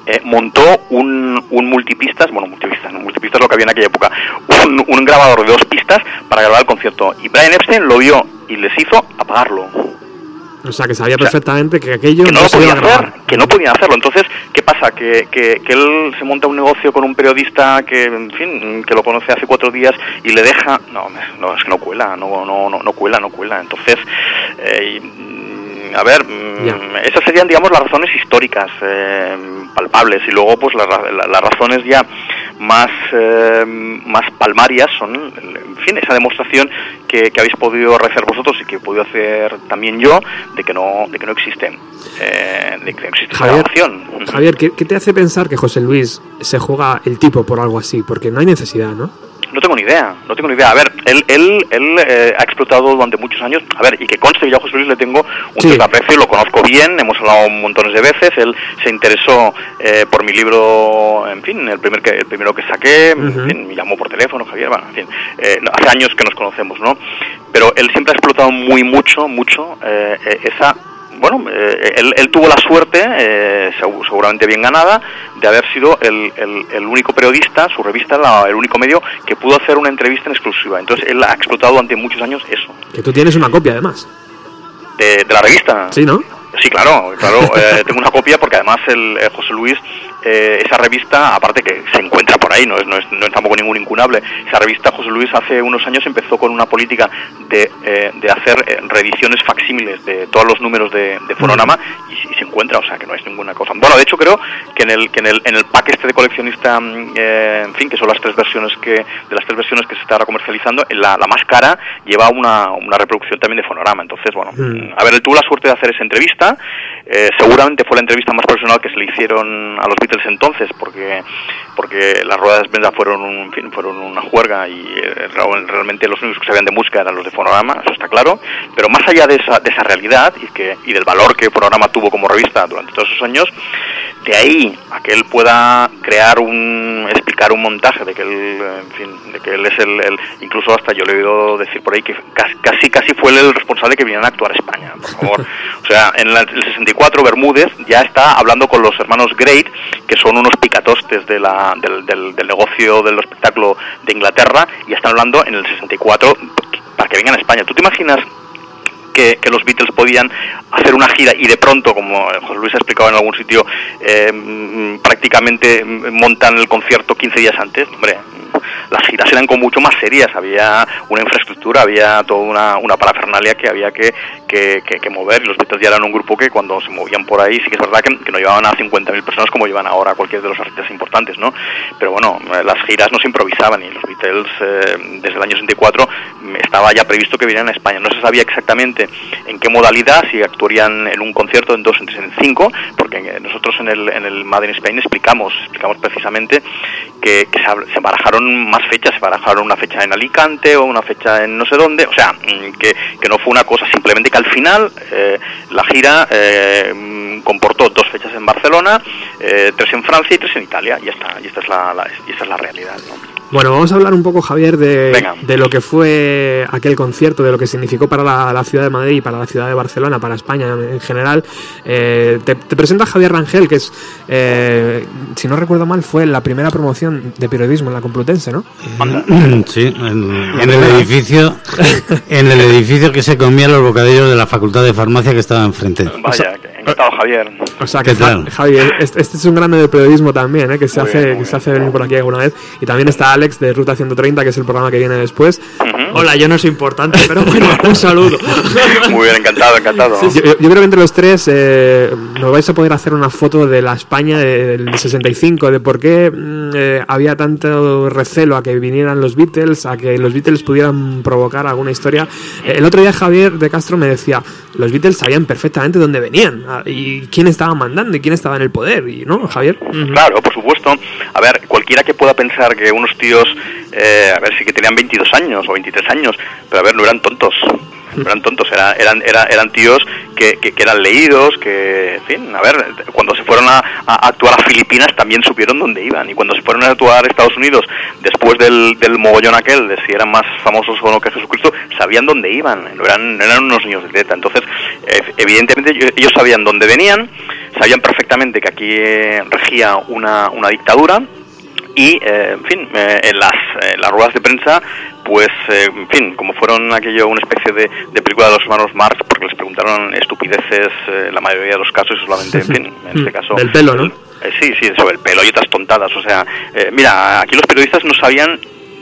eh, montó un, un multipistas, bueno, multipistas, no, multipistas es lo que había en aquella época, un, un grabador de dos pistas para grabar el concierto. Y Brian Epstein lo vio y les hizo apagarlo. O sea, que sabía perfectamente que aquello Que no lo se iba podía a grabar. hacer, que no podían hacerlo. Entonces, ¿qué pasa? Que, que, que él se monta un negocio con un periodista que, en fin, que lo conoce hace cuatro días y le deja... No, no es que no cuela, no, no, no, no cuela, no cuela. Entonces, eh, y, a ver, mm, esas serían, digamos, las razones históricas eh, palpables y luego, pues, las, las razones ya más, eh, más palmarias son, en fin, esa demostración que, que habéis podido realizar vosotros y que he podido hacer también yo de que no, de que no existen, eh, de que no existe Javier. Javier, ¿qué, qué te hace pensar que José Luis se juega el tipo por algo así? Porque no hay necesidad, ¿no? No tengo ni idea, no tengo ni idea. A ver, él, él, él eh, ha explotado durante muchos años. A ver, y que conste que yo a José Luis le tengo un cierto aprecio, lo conozco bien, hemos hablado montones de veces. Él se interesó eh, por mi libro, en fin, el, primer que, el primero que saqué, en fin, me llamó por teléfono, Javier, bueno, en fin, eh, hace años que nos conocemos, ¿no? Pero él siempre ha explotado muy, mucho, mucho eh, eh, esa bueno, eh, él, él tuvo la suerte, eh, segu- seguramente bien ganada, de haber sido el, el- el único periodista, su revista, la- el único medio que pudo hacer una entrevista en exclusiva. Entonces él ha explotado durante muchos años eso, Que tú tienes una copia, además. de, de la revista. Sí, ¿no? Sí, claro, claro. eh, tengo una copia porque además el eh, José Luis, eh, esa revista, aparte que se encuentra por ahí, no es, no es, no es tampoco ningún incunable, esa revista José Luis hace unos años empezó con una política de, eh, de hacer eh, reediciones facsímiles de todos los números de, de Fonorama y, y se encuentra, o sea que no es ninguna cosa. Bueno, de hecho creo que en el, que en el, en el pack este de coleccionista, mm, eh, en fin, que son las tres versiones que, de las tres versiones que se está ahora comercializando, en la, la más cara lleva una, una reproducción también de Fonorama. Entonces, bueno, a ver, tuvo la suerte de hacer esa entrevista. Eh, seguramente fue la entrevista más personal que se le hicieron a los Beatles entonces, porque porque las ruedas de prensa fueron, un, en fin, fueron una juerga y eh, real- realmente los únicos que sabían de música eran los de Fonorama, eso está claro. Pero más allá de esa, de esa realidad y, que, y del valor que Fonorama tuvo como revista durante todos esos años, de ahí a que él pueda crear un, explicar un montaje de que él, en fin, de que él es el, el- incluso hasta yo le he oído decir por ahí que casi, casi, fue él el responsable que vinieran a actuar a España, por favor. O sea, en la- el 64 Bermúdez ya está hablando con los hermanos Great, que son unos picatostes de la, del, del- del negocio del espectáculo de Inglaterra, y están hablando en el 64 para que vengan a España. ¿Tú te imaginas que, los Beatles podían hacer una gira y de pronto, como José Luis ha explicado en algún sitio, eh, mm, prácticamente montan el concierto 15 días antes, hombre, las giras eran como mucho más serias, había una infraestructura, había toda una, una parafernalia que había que, que, que- que mover los Beatles ya eran un grupo que cuando se movían por ahí sí que es verdad que, que no llevaban a 50.000 personas como llevan ahora cualquier de los artistas importantes, ¿no? Pero bueno, eh, las giras no se improvisaban y los Beatles eh, desde el año 64 mm, estaba ya previsto que vinieran a España. No se sabía exactamente en qué modalidad, si actuarían en un concierto, en dos, en cinco, porque eh, nosotros en el, en el Made in Spain explicamos, explicamos precisamente que, que se, se barajaron más fechas, se barajaron una fecha en Alicante o una fecha en no sé dónde, o sea, mm, que, que no fue una cosa, simplemente que al final eh, la gira eh, mm, comportó dos fechas en Barcelona, eh, tres en Francia y tres en Italia, y esta, y esta es la, y esta es la realidad. Bueno, vamos a hablar un poco, Javier, de, de lo que fue aquel concierto, de lo que significó para la, la ciudad de Madrid y para la ciudad de Barcelona, para España en general. Eh, te, te presenta Javier Rangel, que es, eh, si no recuerdo mal, fue la primera promoción de periodismo en la Complutense, ¿no? Sí, en, en el edificio, en el edificio que se comía los bocadillos de la Facultad de Farmacia que estaba enfrente. Vaya, que encantado Javier. O sea, ¿Qué que tal? Javier, este, este es un grande del periodismo también, ¿eh? que se Muy hace bien, que se hace venir por aquí alguna vez. Y también está Alex de Ruta 130, que es el programa que viene después. Hola, yo no soy importante, pero bueno, un saludo. Muy bien, encantado, encantado. Yo, yo- yo creo que entre los tres eh, nos vais a poder hacer una foto de la España de- del 65, de por qué mm, eh, había tanto recelo a que vinieran los Beatles, a que los Beatles pudieran provocar alguna historia. Eh, el otro día Javier de Castro me decía, los Beatles sabían perfectamente dónde venían y quién estaba mandando y quién estaba en el poder, y ¿no, Javier? Claro, por supuesto. A ver, cualquiera que pueda pensar que unos tíos, eh, a ver, sí que tenían 22 años o 23 años, pero a ver, no eran tontos. Eran tontos, era- eran, era- eran tíos que, que- que eran leídos, que, en fin, a ver, cuando fueron a, actuar a Filipinas también supieron dónde iban. Y cuando se fueron a actuar a Estados Unidos, después del, del mogollón aquel, de si eran más famosos o no que Jesucristo, sabían dónde iban, eran, eran unos niños de teta. Entonces, eh, evidentemente ellos- ellos sabían dónde venían, sabían perfectamente que aquí eh, regía una, una dictadura y, eh, en fin, eh, en, las, en las ruedas de prensa, pues, eh, en fin, como fueron aquello una especie de, de película de los hermanos Marx, porque les preguntaron estupideces eh, la mayoría de los casos y solamente, en fin, en este caso... Del pelo, ¿no? Eh, sí, sí, sobre el pelo y otras tontadas. O sea, eh, mira, aquí los periodistas no sabían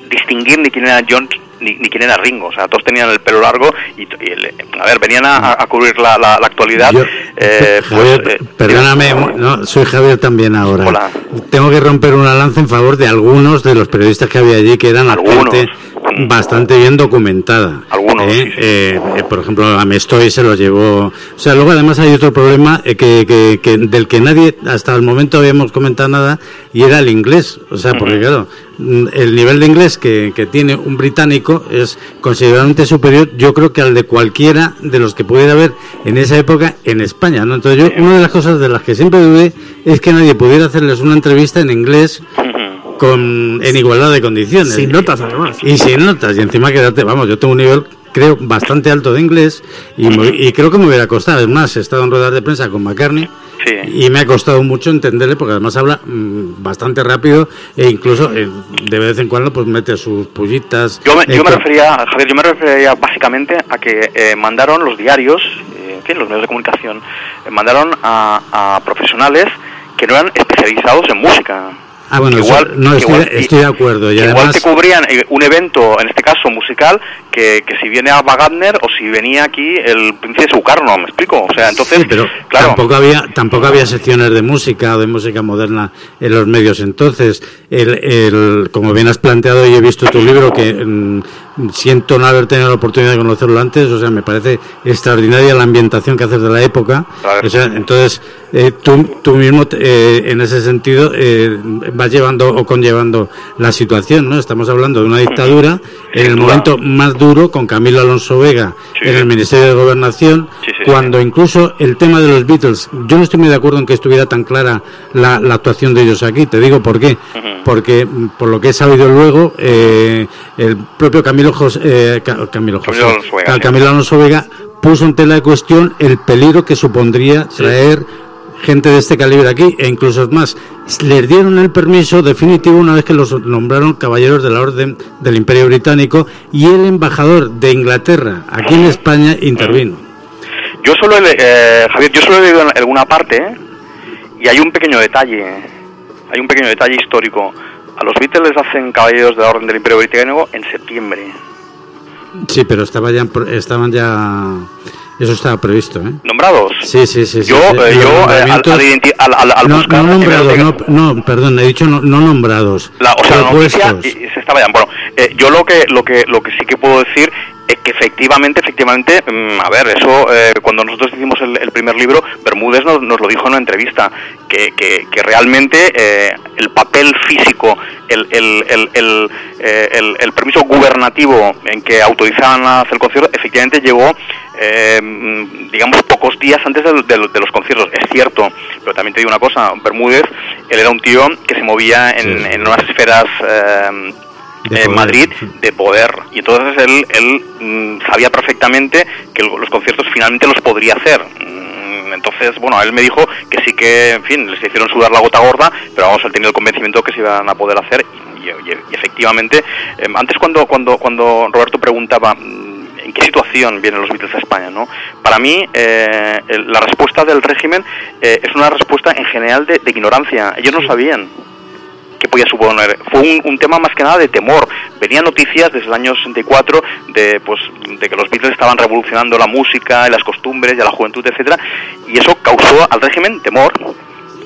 distinguir ni quién era John ni, ni quién era Ringo. O sea, todos tenían el pelo largo y, a ver, venían a, a cubrir la, la- la actualidad. Yo- eh, pues, eh, perdóname, no, soy Javier también ahora. Hola. Tengo que romper una lanza en favor de algunos de los periodistas que había allí, que eran Algunos. gente bastante bien documentada. Algunos, ¿eh? Eh, eh, por ejemplo, a Mestoy se lo llevó. O sea, luego además hay otro problema eh, que, que- que- del que nadie hasta el momento habíamos comentado nada y era el inglés. O sea, porque claro, mm, el nivel de inglés que, que tiene un británico es considerablemente superior, yo creo que al de cualquiera de los que pudiera haber en esa época en España. ¿no? Entonces, yo, una de las cosas de las que siempre dudé es que nadie pudiera hacerles una entrevista en inglés con, en igualdad de condiciones. Sin notas, además. Y sin notas, y encima quedarte, vamos, yo tengo un nivel, creo, bastante alto de inglés, y, me- y creo que me hubiera costado. Es más, he estado en ruedas de prensa con McCartney, Sí. y me ha costado mucho entenderle, porque además habla mm, bastante rápido, e incluso eh, de vez en cuando pues mete sus pullitas. Yo me, eh, yo me con- refería, Javier, yo me refería básicamente a que eh, mandaron los diarios, eh, en fin, los medios de comunicación, eh, mandaron a, a profesionales que no eran especializados en música. Ah, bueno, eso- no, estoy, de acuerdo. Y que igual además, te cubrían eh, un evento, en este caso musical, que, que si viene Alba Gardner o si venía aquí el príncipe Sucarno, ¿me explico? O sea, entonces, Sí, pero claro, tampoco había tampoco había secciones de música o de música moderna en los medios entonces el, el- como bien has planteado y he visto tu libro que mm, siento no haber tenido la oportunidad de conocerlo antes o sea me parece extraordinaria la ambientación que haces de la época. Claro. o sea entonces eh, tú, tú mismo eh, en ese sentido eh, vas llevando o conllevando la situación no estamos hablando de una dictadura en el momento más duro con Camilo Alonso Vega Sí, en el Ministerio de Gobernación Sí, sí, cuando incluso el tema de los Beatles, yo no estoy muy de acuerdo en que estuviera tan clara la, la actuación de ellos aquí, te digo por qué. Porque, mm, por lo que he sabido luego, eh, el propio Camilo José, eh, Ca- Camilo, José, Camilo Alonso Vega, Ca- sí. Camilo Alonso Vega puso en tela de cuestión el peligro que supondría traer gente de este calibre aquí, e incluso es más, les dieron el permiso definitivo una vez que los nombraron caballeros de la Orden del Imperio Británico y el embajador de Inglaterra aquí en España intervino. yo solo he, eh, Javier, yo solo he leído en alguna parte ¿eh? y hay un pequeño detalle, hay un pequeño detalle histórico. A los Beatles les hacen caballeros de la Orden del Imperio Británico en septiembre. Sí, pero estaba ya, estaban ya... Eso estaba previsto, ¿eh? ¿Nombrados? Sí, sí, sí. Yo, sí. eh, yo, eh, al, nombramientos- al al- no, buscar no nombrados, no, no, perdón, he dicho no, no nombrados. La, o sea, la noticia se estaba ya. Bueno, eh, yo lo que, lo que, lo que sí que puedo decir que efectivamente, efectivamente, mm, a ver, eso eh, cuando nosotros hicimos el, el primer libro, Bermúdez nos, nos lo dijo en una entrevista, que, que, que realmente eh, el papel físico, el, el, el, el, eh, el- el permiso gubernativo en que autorizaban a hacer el concierto, efectivamente llegó, eh, mm, digamos, pocos días antes del- de, los conciertos. Es cierto, pero también te digo una cosa, Bermúdez, él era un tío que se movía en, Sí. en unas esferas... De en Madrid de poder. Y entonces él, él mm, sabía perfectamente que los conciertos finalmente los podría hacer. Mm, entonces bueno él me dijo que sí que en fin les hicieron sudar la gota gorda pero vamos él tenía el convencimiento que se iban a poder hacer y, y- y efectivamente eh, antes cuando cuando cuando Roberto preguntaba mm, en qué situación vienen los Beatles a España no para mí eh, la respuesta del régimen eh, es una respuesta en general de, de ignorancia. Ellos no sabían podía suponer. Fue un, tema más que nada de temor. Venían noticias desde el año 64 de, pues, de que los Beatles estaban revolucionando la música y las costumbres y la juventud, etcétera, y eso causó al régimen temor.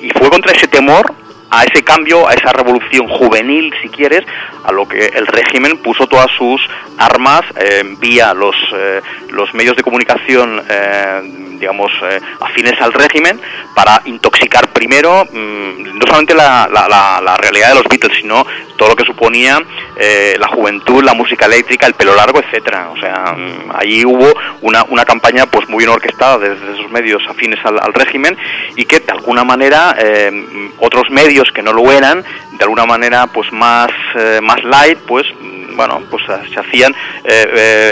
Y fue contra ese temor, a ese cambio, a esa revolución juvenil, si quieres, a lo que el régimen puso todas sus armas eh, vía los, eh, los medios de comunicación, eh, digamos, eh, afines al régimen, para intoxicar primero mm, no solamente la, la- la- la realidad de los Beatles, sino todo lo que suponía eh, la juventud, la música eléctrica, el pelo largo, etcétera. O sea, mm, ahí hubo una, una campaña pues muy bien orquestada desde esos medios afines al, al régimen y que de alguna manera eh, otros medios que no lo eran, de alguna manera pues más, eh, más light, pues mm, bueno, pues se hacían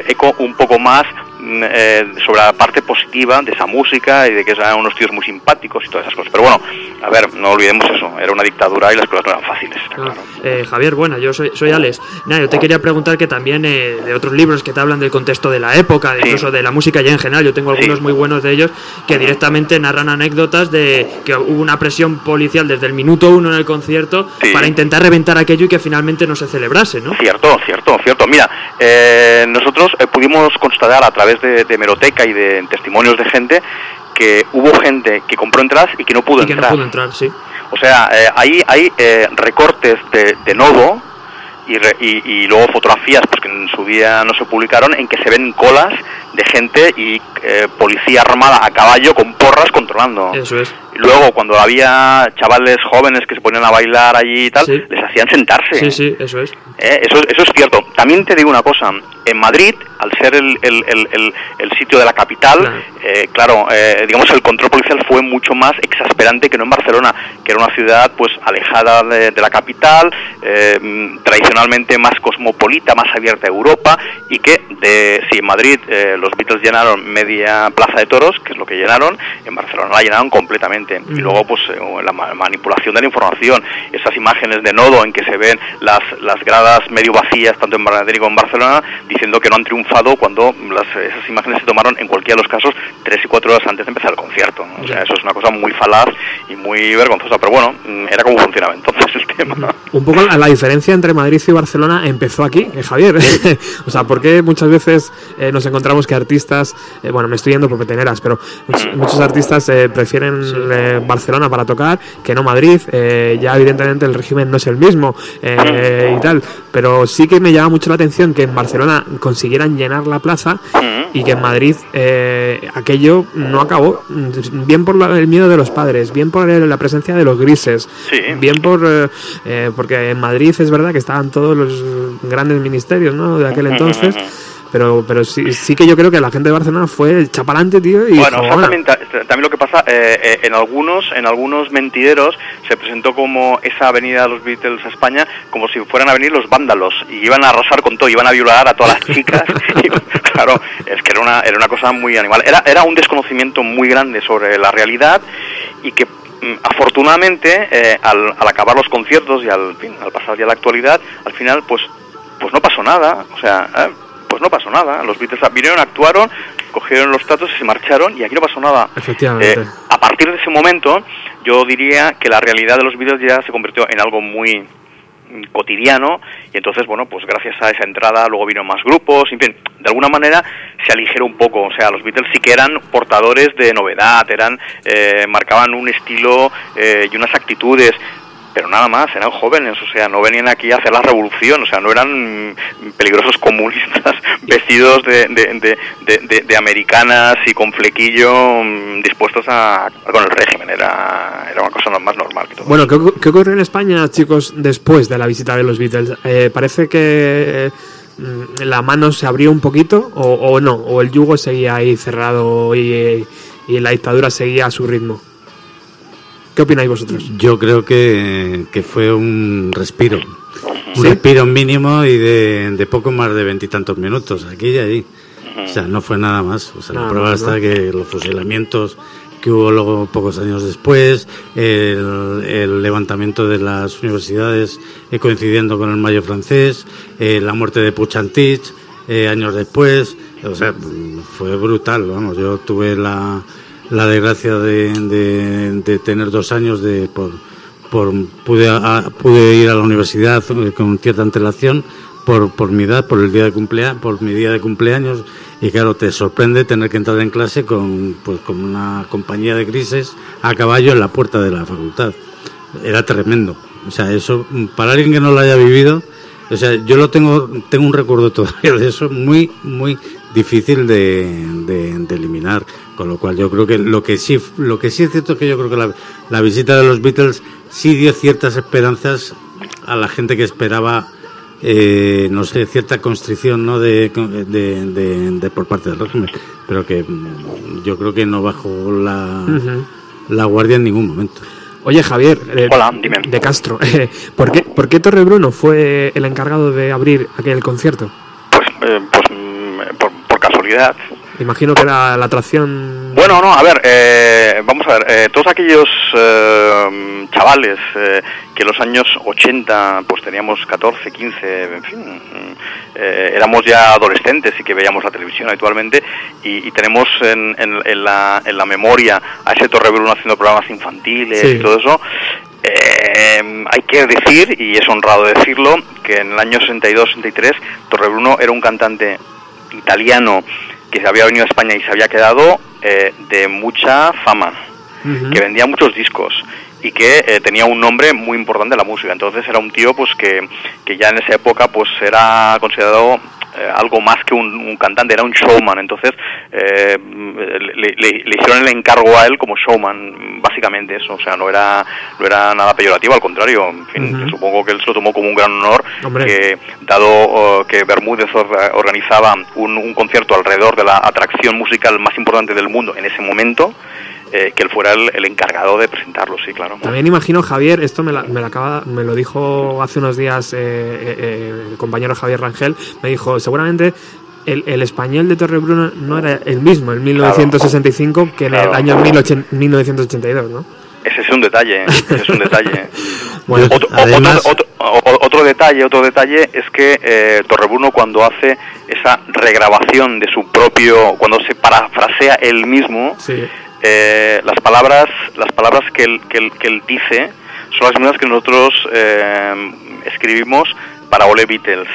eco un poco más eh, sobre la parte positiva de esa música y de que eran unos tíos muy simpáticos y todas esas cosas. Pero bueno, a ver, no olvidemos eso, era una dictadura y las cosas no eran fáciles. está claro. Eh, Javier, bueno, yo soy, soy Alex. Nada, yo te quería preguntar que también eh, de otros libros que te hablan del contexto de la época, de Sí. incluso de la música ya en general, yo tengo algunos Sí. muy buenos de ellos que directamente narran anécdotas de que hubo una presión policial desde el minuto uno en el concierto Sí. para intentar reventar aquello y que finalmente no se celebrase, ¿no? Cierto, cierto, cierto. Mira, eh, nosotros pudimos constatar a través de, de hemeroteca y de testimonios de gente que hubo gente que compró entradas y que no pudo y que no entrar. pudo entrar, sí. O sea, eh, ahí hay eh, recortes de, de nodo y, re- y, y luego fotografías pues, que en su día no se publicaron en que se ven colas de gente y eh, policía armada a caballo con porras controlando. Eso es. Y luego cuando había chavales jóvenes que se ponían a bailar allí y tal, Sí. les hacían sentarse. Sí, sí, eso es. Eh, eso, eso es cierto. También te digo una cosa. En Madrid, al ser el, el- el- sitio de la capital, Claro. eh, claro, eh, digamos el control policial fue mucho más exasperante que no en Barcelona, que era una ciudad pues alejada de, de la capital, eh, tradicionalmente más cosmopolita, más abierta a Europa y que de si en Madrid eh, los Beatles llenaron media plaza de toros, que es lo que llenaron, en Barcelona la llenaron completamente. Y luego pues eh, la ma- manipulación de la información, esas imágenes de nodo en que se ven las, las gradas medio vacías tanto en Madrid como en Barcelona diciendo que no han triunfado cuando las, esas imágenes se tomaron en cualquiera de los casos tres y cuatro horas antes de empezar el concierto. O sea, eso es una cosa muy falaz y muy vergonzosa, pero bueno, mm, era como funcionaba entonces el tema. Un poco la, la diferencia entre Madrid y Barcelona empezó aquí, eh, Javier. o sea, porque muchas veces eh, nos encontramos que artistas, eh, bueno, me estoy yendo por peteneras, pero muchos, muchos artistas eh, prefieren eh, Barcelona para tocar que no Madrid. Eh, ya evidentemente el régimen no es el mismo eh, y tal, pero sí que me llama mucho la atención que en Barcelona consiguieran llenar la plaza y que en Madrid eh, aquello no acabó. Bien por la- el miedo de los padres, bien por la presencia de los grises, Sí. bien por porque en Madrid es verdad que estaban todos los grandes ministerios ¿no? de aquel entonces. Pero, pero sí, sí que yo creo que la gente de Barcelona fue el chapalante, tío, y Bueno, dijo, exactamente, ta- también lo que pasa, eh, eh, en algunos en algunos mentideros se presentó como esa avenida de los Beatles a España como si fueran a venir los vándalos y iban a arrasar con todo, iban a violar a todas las chicas. Y, claro, es que era una, era una cosa muy animal. Era, era un desconocimiento muy grande sobre la realidad y que mm, afortunadamente eh, al, al acabar los conciertos y al, fin, al pasar ya la actualidad, al final pues pues no pasó nada, o sea, eh, pues no pasó nada. Los Beatles vinieron, actuaron, cogieron los tratos y se marcharon y aquí no pasó nada. Efectivamente. Eh, a partir de ese momento, yo diría que la realidad de los Beatles ya se convirtió en algo muy mm, cotidiano y entonces bueno pues gracias a esa entrada luego vino más grupos en fin de alguna manera se aligeró un poco o sea los Beatles sí que eran portadores de novedad eran eh, marcaban un estilo eh, y unas actitudes pero nada más, eran jóvenes, o sea, no venían aquí a hacer la revolución, o sea, no eran peligrosos comunistas vestidos de, de, de, americanas y con flequillo mm, dispuestos a, a con el régimen, era, era una cosa más normal que todo. Bueno, ¿qué, qué ocurrió en España, chicos, después de la visita de los Beatles? Eh, parece que mm, la mano se abrió un poquito o, o no, o el yugo seguía ahí cerrado y, y la dictadura seguía a su ritmo. ¿Qué opináis vosotros? Yo creo que, que fue un respiro. Un ¿Sí? respiro mínimo y de, de poco más de veintitantos minutos, aquí y allí. O sea, no fue nada más. O sea, Nada la prueba más, está ¿no? que los fusilamientos que hubo luego pocos años después, el, el levantamiento de las universidades eh, coincidiendo con el Mayo francés, eh, la muerte de Puchantich eh, años después, o sea, fue brutal, vamos, yo tuve la, la desgracia de, de- tener dos años de por, por pude, a- pude ir a la universidad eh, con cierta antelación por, por mi edad, por el día de cumpleaños, por mi día de cumpleaños y claro, te sorprende tener que entrar en clase con, pues, con una compañía de grises a caballo en la puerta de la facultad. Era tremendo. O sea, eso, para alguien que no lo haya vivido, o sea, yo lo tengo, tengo un recuerdo todavía de eso muy, muy difícil de, de- de eliminar. Con lo cual yo creo que lo que sí, lo que sí es cierto es que yo creo que la, la visita de los Beatles sí dio ciertas esperanzas a la gente que esperaba eh, no sé, cierta constricción ¿no? de, de, de- de por parte del régimen, pero que mm, yo creo que no bajó la, la guardia en ningún momento. Oye, Javier, eh, Hola, dime. de Castro, eh, ¿por, qué, ¿por qué Torre Bruno fue el encargado de abrir aquel concierto? Eh, pues mm, por, Imagino que era la atracción... Bueno, no, a ver, eh, vamos a ver, eh, todos aquellos eh, chavales eh, que en los años 80 pues teníamos 14, 15, en fin, eh, éramos ya adolescentes y que veíamos la televisión habitualmente y, y tenemos en, en- en la, en la memoria a ese Torre Bruno haciendo programas infantiles Sí. y todo eso. Eh, hay que decir, y es honrado decirlo, que en el año 62-63 Torrebruno era un cantante italiano que se había venido a España y se había quedado eh, de mucha fama, que vendía muchos discos y que eh, tenía un nombre muy importante en la música. Entonces era un tío pues que, que ya en esa época pues era considerado eh, algo más que un, un cantante, era un showman. Entonces eh, le, le- le hicieron el encargo a él como showman, básicamente eso. O sea, no era, no era nada peyorativo, al contrario. En fin, supongo que él se lo tomó como un gran honor Hombre. que dado oh, que Bermúdez or- organizaba un, un concierto alrededor de la atracción musical más importante del mundo en ese momento, eh, que él fuera el, el encargado de presentarlo, sí, claro. También imagino, Javier, esto me, la- me, lo acaba, me lo dijo hace unos días eh, eh, eh, el compañero Javier Rangel, me dijo, seguramente el, el español de Torre Bruno no era el mismo en 1965 que en el Claro. año 18- 1982, ¿no? Ese es un detalle, ese es un detalle. Bueno, otro, además- otro, otro- detalle, otro detalle es que eh, Torrebruno cuando hace esa regrabación de su propio, cuando se parafrasea él mismo, Sí. Eh, las palabras, las palabras que él, que él, que él dice son las mismas que nosotros eh, escribimos para Ole Beatles.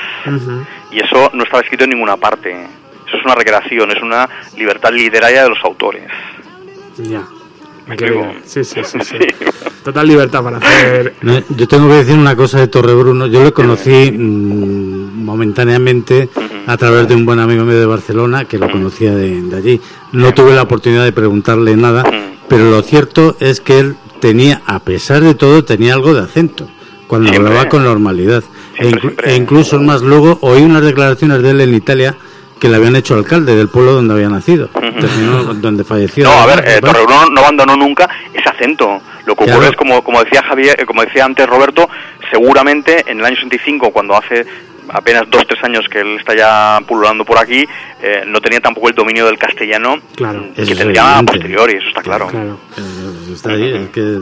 Y eso no estaba escrito en ninguna parte. Eso es una recreación, es una libertad literaria de los autores. Ya. Bien. Sí, sí, sí, sí. Total libertad para hacer... No, yo tengo que decir una cosa de Torrebruno. Yo lo conocí momentáneamente a través de un buen amigo mío de Barcelona que lo conocía de, de allí. No tuve la oportunidad de preguntarle nada, pero lo cierto es que él tenía, a pesar de todo, tenía algo de acento cuando Siempre. hablaba con normalidad. E, inclu- siempre. e incluso más luego oí unas declaraciones de él en Italia que le habían hecho alcalde del pueblo donde había nacido, terminó donde falleció. No, a ver, eh, no abandonó nunca ese acento. Lo que Claro. ocurre es, como, como decía Javier, eh, como decía antes Roberto, seguramente en el año 65, cuando hace apenas dos, tres años que él está ya pululando por aquí, eh, no tenía tampoco el dominio del castellano Claro. que tendría a posteriori, eso está claro. Claro. Eh, Está ahí, es que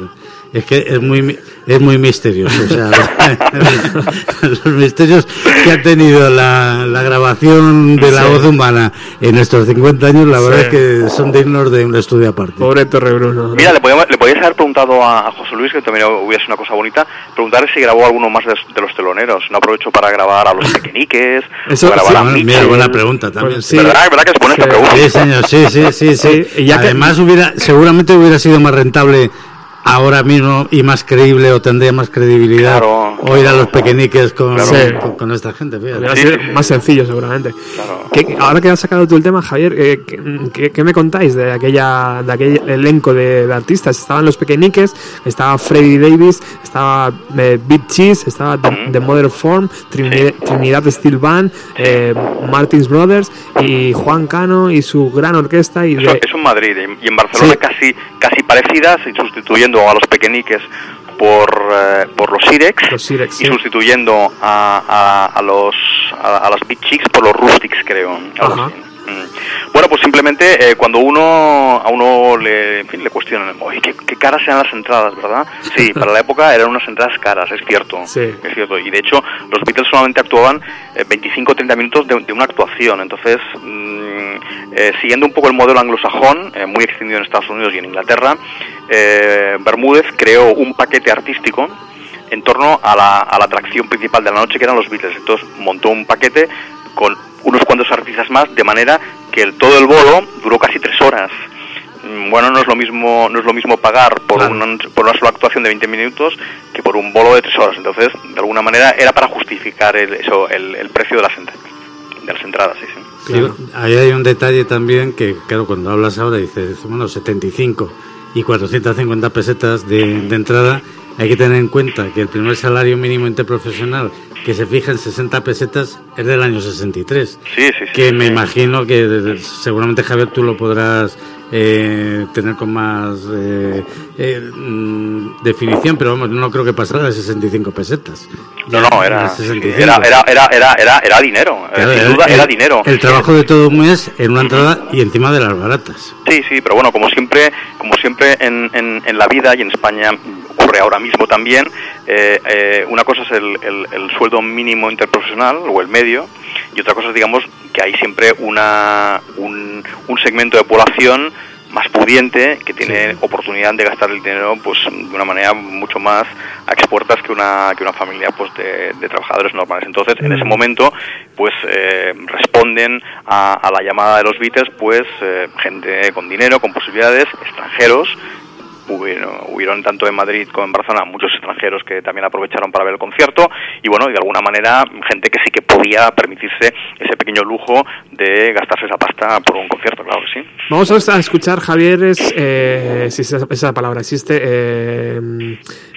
Es que es muy, mi- es muy misterioso. O sea, los misterios que ha tenido la, la grabación de la Sí. voz humana en estos 50 años, la verdad es que son dignos de un estudio aparte. Pobre Torre Bruno. ¿no? Mira, le, podíamos- le podías haber preguntado a, a José Luis, que también hubiera sido una cosa bonita, preguntarle si grabó alguno más de, de los teloneros. No aprovecho para grabar a los pequeñiques, Eso- o grabar Sí, a bueno, Mitchell. mira, buena pregunta también. Pues sí. ¿Verdad, ¿Verdad que es buena esta pregunta? Sí, señor, sí, sí, sí, sí. Sí, y ya que- Además, hubiera, seguramente hubiera sido más rentable ahora mismo y más creíble o tendría más credibilidad Claro, oír a claro. los pequeñiques con, Claro. Sí. con, con esta gente. Sí, sí, sí. más sencillo, seguramente. Claro. ¿Qué- ahora que has sacado tú el tema, Javier, eh, ¿qué, qué- qué me contáis de aquella de aquel elenco de, de artistas? Estaban los pequeñiques, estaba Freddie Davis, estaba eh, Big Cheese, estaba The. The Mother of Form, Trinidad, Trinidad Steel Band, eh, Martins Brothers y Juan Cano y su gran orquesta. Y Eso, de, eso en Madrid y en Barcelona Sí. casi casi parecidas y sustituyendo a los pequeñiques por, eh, por los Sirex Los Sirex, y sí. sustituyendo a, a, a los a, a las Big Chicks por los Rustics creo algo Ajá. así. Mm. Bueno, pues simplemente eh, cuando uno a uno le, en fin, le cuestionan, oye, ¿qué, qué caras eran las entradas, ¿verdad? Sí, para la época eran unas entradas caras, es cierto. Sí. Es cierto. Y de hecho, los Beatles solamente actuaban eh, 25 o 30 minutos de, de una actuación. Entonces, mm, eh, siguiendo un poco el modelo anglosajón, eh, muy extendido en Estados Unidos y en Inglaterra, eh, Bermúdez creó un paquete artístico en torno a la, a la atracción principal de la noche, que eran los Beatles. Entonces, montó un paquete con unos cuantos artistas más, de manera que el, todo el bolo duró casi tres horas. Mm, Bueno, no es lo mismo, no es lo mismo pagar por, Claro. una, por una sola actuación de 20 minutos que por un bolo de tres horas. Entonces, de alguna manera, era para justificar el, eso, el, el precio de las, ent- de las entradas. Sí, sí. Digo, ahí hay un detalle también que, claro, cuando hablas ahora dices, bueno, 75 y 450 pesetas de, de entrada, hay que tener en cuenta que el primer salario mínimo interprofesional que se fija en 60 pesetas es del año 63. Sí, sí, sí. Que me imagino que seguramente Javier tú lo podrás eh, tener con más eh, eh, mm, definición, pero vamos, no creo que pasara de 65 pesetas. No, no, era, De sí, 65. era, era, era, era, era, era dinero. eh, Claro, sin duda, el- era dinero. El trabajo de todo un mes en una entrada y encima de las baratas. Sí, sí, pero bueno, como siempre, como siempre en, en, en la vida y en España ocurre ahora mismo también, eh, eh, una cosa es el, el- el sueldo mínimo interprofesional o el medio y otra cosa es, digamos, que hay siempre una, un, un segmento de población más pudiente que tiene oportunidad de gastar el dinero pues de una manera mucho más a expuertas que una que una familia pues de, de trabajadores normales entonces en ese Mm. momento pues eh, responden a, a la llamada de los Beatles pues eh, gente con dinero con posibilidades extranjeros hubieron, hubieron tanto en Madrid como en Barcelona muchos extranjeros que también aprovecharon para ver el concierto y bueno, y de alguna manera gente que sí que podía permitirse ese pequeño lujo de gastarse esa pasta por un concierto, claro que sí. Vamos a escuchar, Javier, es, eh, si esa, esa palabra existe, eh,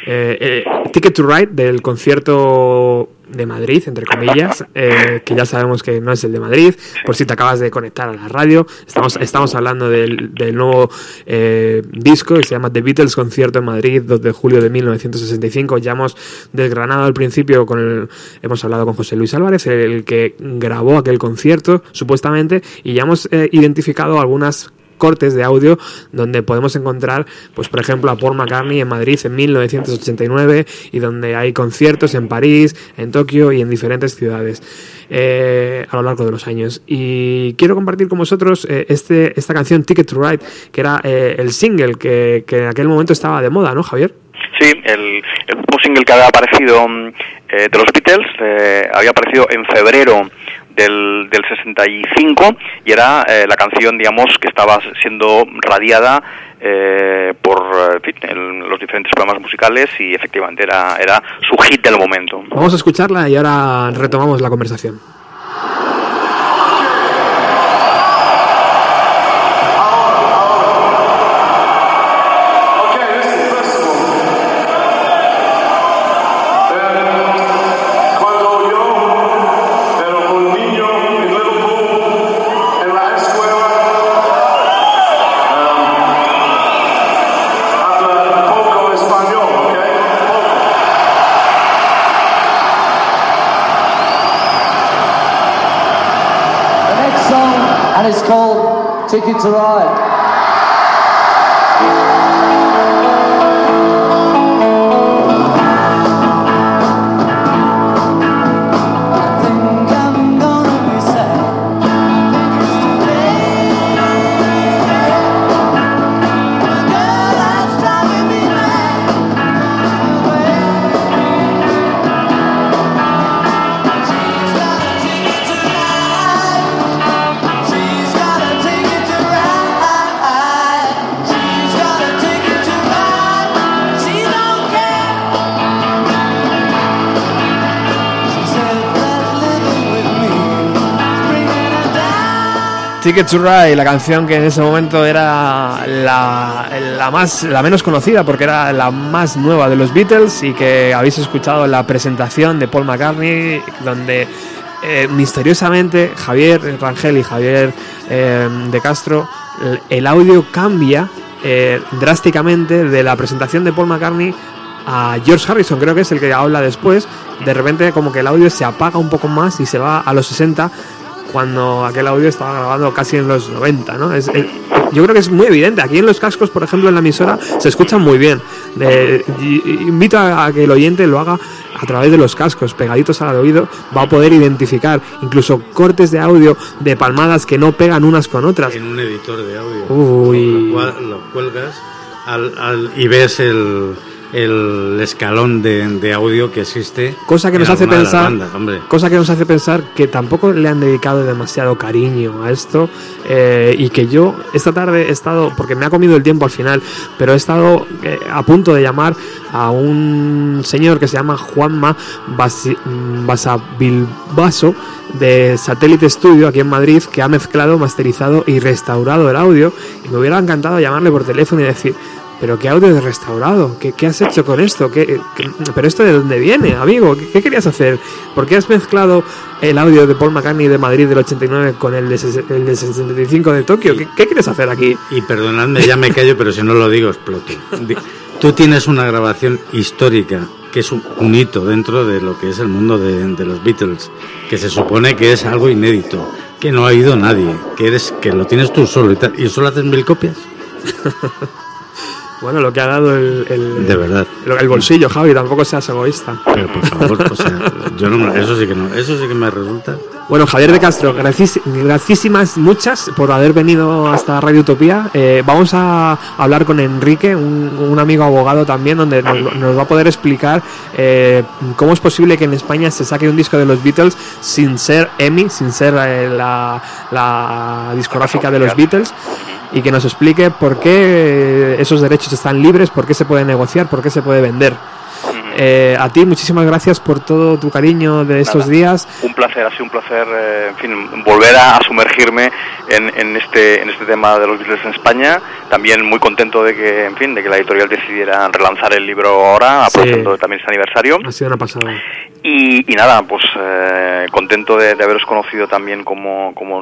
eh, eh, Ticket to Ride del concierto de Madrid, entre comillas, eh, que ya sabemos que no es el de Madrid, por si te acabas de conectar a la radio. Estamos, estamos hablando del, del nuevo eh, disco que se llama The Beatles Concierto en Madrid, 2 de julio de 1965. Ya hemos desgranado al principio, con el, hemos hablado con José Luis Álvarez, el que grabó aquel concierto, supuestamente, y ya hemos eh, identificado algunas cortes de audio donde podemos encontrar, pues por ejemplo, a Paul McCartney en Madrid en 1989 y donde hay conciertos en París, en Tokio y en diferentes ciudades eh, a lo largo de los años. Y quiero compartir con vosotros eh, este, esta canción Ticket to Ride, que era eh, el single que, que en aquel momento estaba de moda, ¿no, Javier? Sí, el, el single que había aparecido mm, eh, de los Beatles eh, había aparecido en febrero del, del 65 y era eh, la canción, digamos, que estaba siendo radiada eh, por en los diferentes programas musicales y efectivamente era, era su hit del momento. Vamos a escucharla y ahora retomamos la conversación. Called Ticket to Ride. Ticket to Ride, la canción que en ese momento era la, la, más, la menos conocida porque era la más nueva de los Beatles y que habéis escuchado la presentación de Paul McCartney donde eh, misteriosamente Javier Rangel y Javier eh, de Castro el, el audio cambia eh, drásticamente de la presentación de Paul McCartney a George Harrison, creo que es el que habla después. De repente, como que el audio se apaga un poco más y se va a los 60, cuando aquel audio estaba grabando casi en los 90, ¿no? Es, es- yo creo que es muy evidente. Aquí en los cascos, por ejemplo, en la emisora, se escuchan muy bien. Y invito a, a que el oyente lo haga a través de los cascos, pegaditos al oído, va a poder identificar incluso cortes de audio de palmadas que no pegan unas con otras. En un editor de audio. Uy. Lo, cual- lo cuelgas al- al- y ves el, el escalón de, de audio que existe. Cosa que nos hace pensar, bandas, cosa que nos hace pensar que tampoco le han dedicado demasiado cariño a esto eh, y que yo esta tarde he estado, porque me ha comido el tiempo al final, pero he estado eh, a punto de llamar a un señor que se llama Juanma Basi- mm, Basavilbaso de Satélite Studio aquí en Madrid que ha mezclado, masterizado y restaurado el audio y me hubiera encantado llamarle por teléfono y decir pero qué audio de restaurado, ¿qué, qué has hecho con esto? ¿Qué, qué- pero esto de dónde viene, amigo? ¿Qué, qué querías hacer? ¿Por qué has mezclado el audio de Paul McCartney de Madrid del 89 con el de, el de 65 de Tokio? ¿Qué, qué quieres hacer aquí? Y perdonadme, ya me callo, pero si no lo digo, exploto. Tú tienes una grabación histórica, que es un, un hito dentro de lo que es el mundo de, de los Beatles, que se supone que es algo inédito, que no ha oído nadie, que eres que lo tienes tú solo y tal, y solo haces mil copias. Bueno, lo que ha dado el, el- De verdad. el, el bolsillo, Javi, tampoco seas egoísta. Pero por favor, o sea, yo no, eso sí que no, eso sí que me resulta. Bueno, Javier de Castro, gracias, gracísimas muchas por haber venido hasta Radio Utopía. Eh, vamos a hablar con Enrique, un, un amigo abogado también, donde nos, nos va a poder explicar eh, cómo es posible que en España se saque un disco de los Beatles sin ser EMI, sin ser eh, la, la discográfica de los Beatles. Y que nos explique por qué esos derechos están libres, por qué se puede negociar, por qué se puede vender. Eh, a ti, muchísimas gracias por todo tu cariño de estos Nada. días. Un placer, ha sido un placer, eh, en fin, volver a, sumergirme en, en este en este tema de los Beatles en España. También muy contento de que, en fin, de que la editorial decidiera relanzar el libro ahora, Sí. aprovechando también este aniversario. Ha sido una pasada. Y, y nada, pues eh, contento de, de haberos conocido también como, como,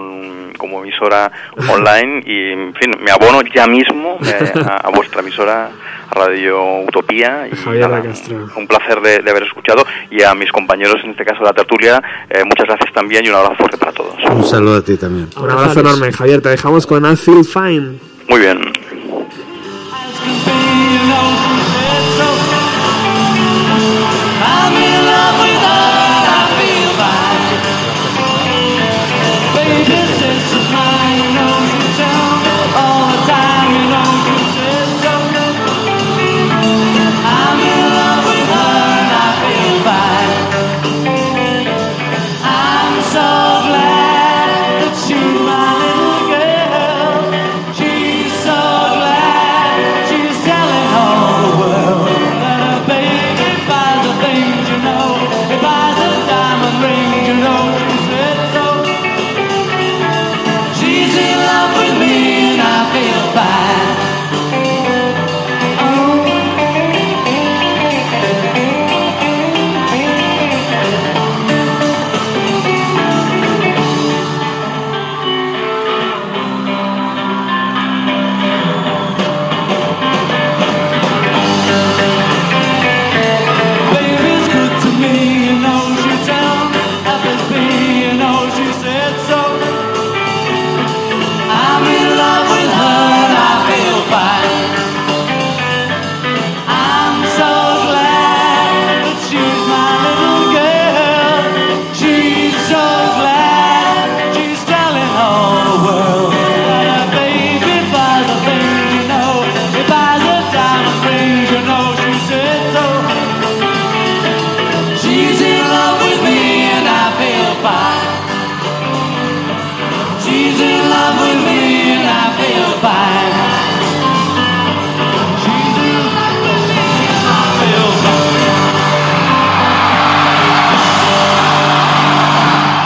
como emisora online y, en fin, me abono ya mismo eh, a, a vuestra emisora, Radio Utopía. Y Javier nada, de Castro. un placer de, de haber escuchado y a mis compañeros, en este caso de la tertulia, eh, muchas gracias también y un abrazo fuerte para todos. Un saludo a ti también. Un abrazo enorme, Javier. Te dejamos con I Feel Fine. Muy bien.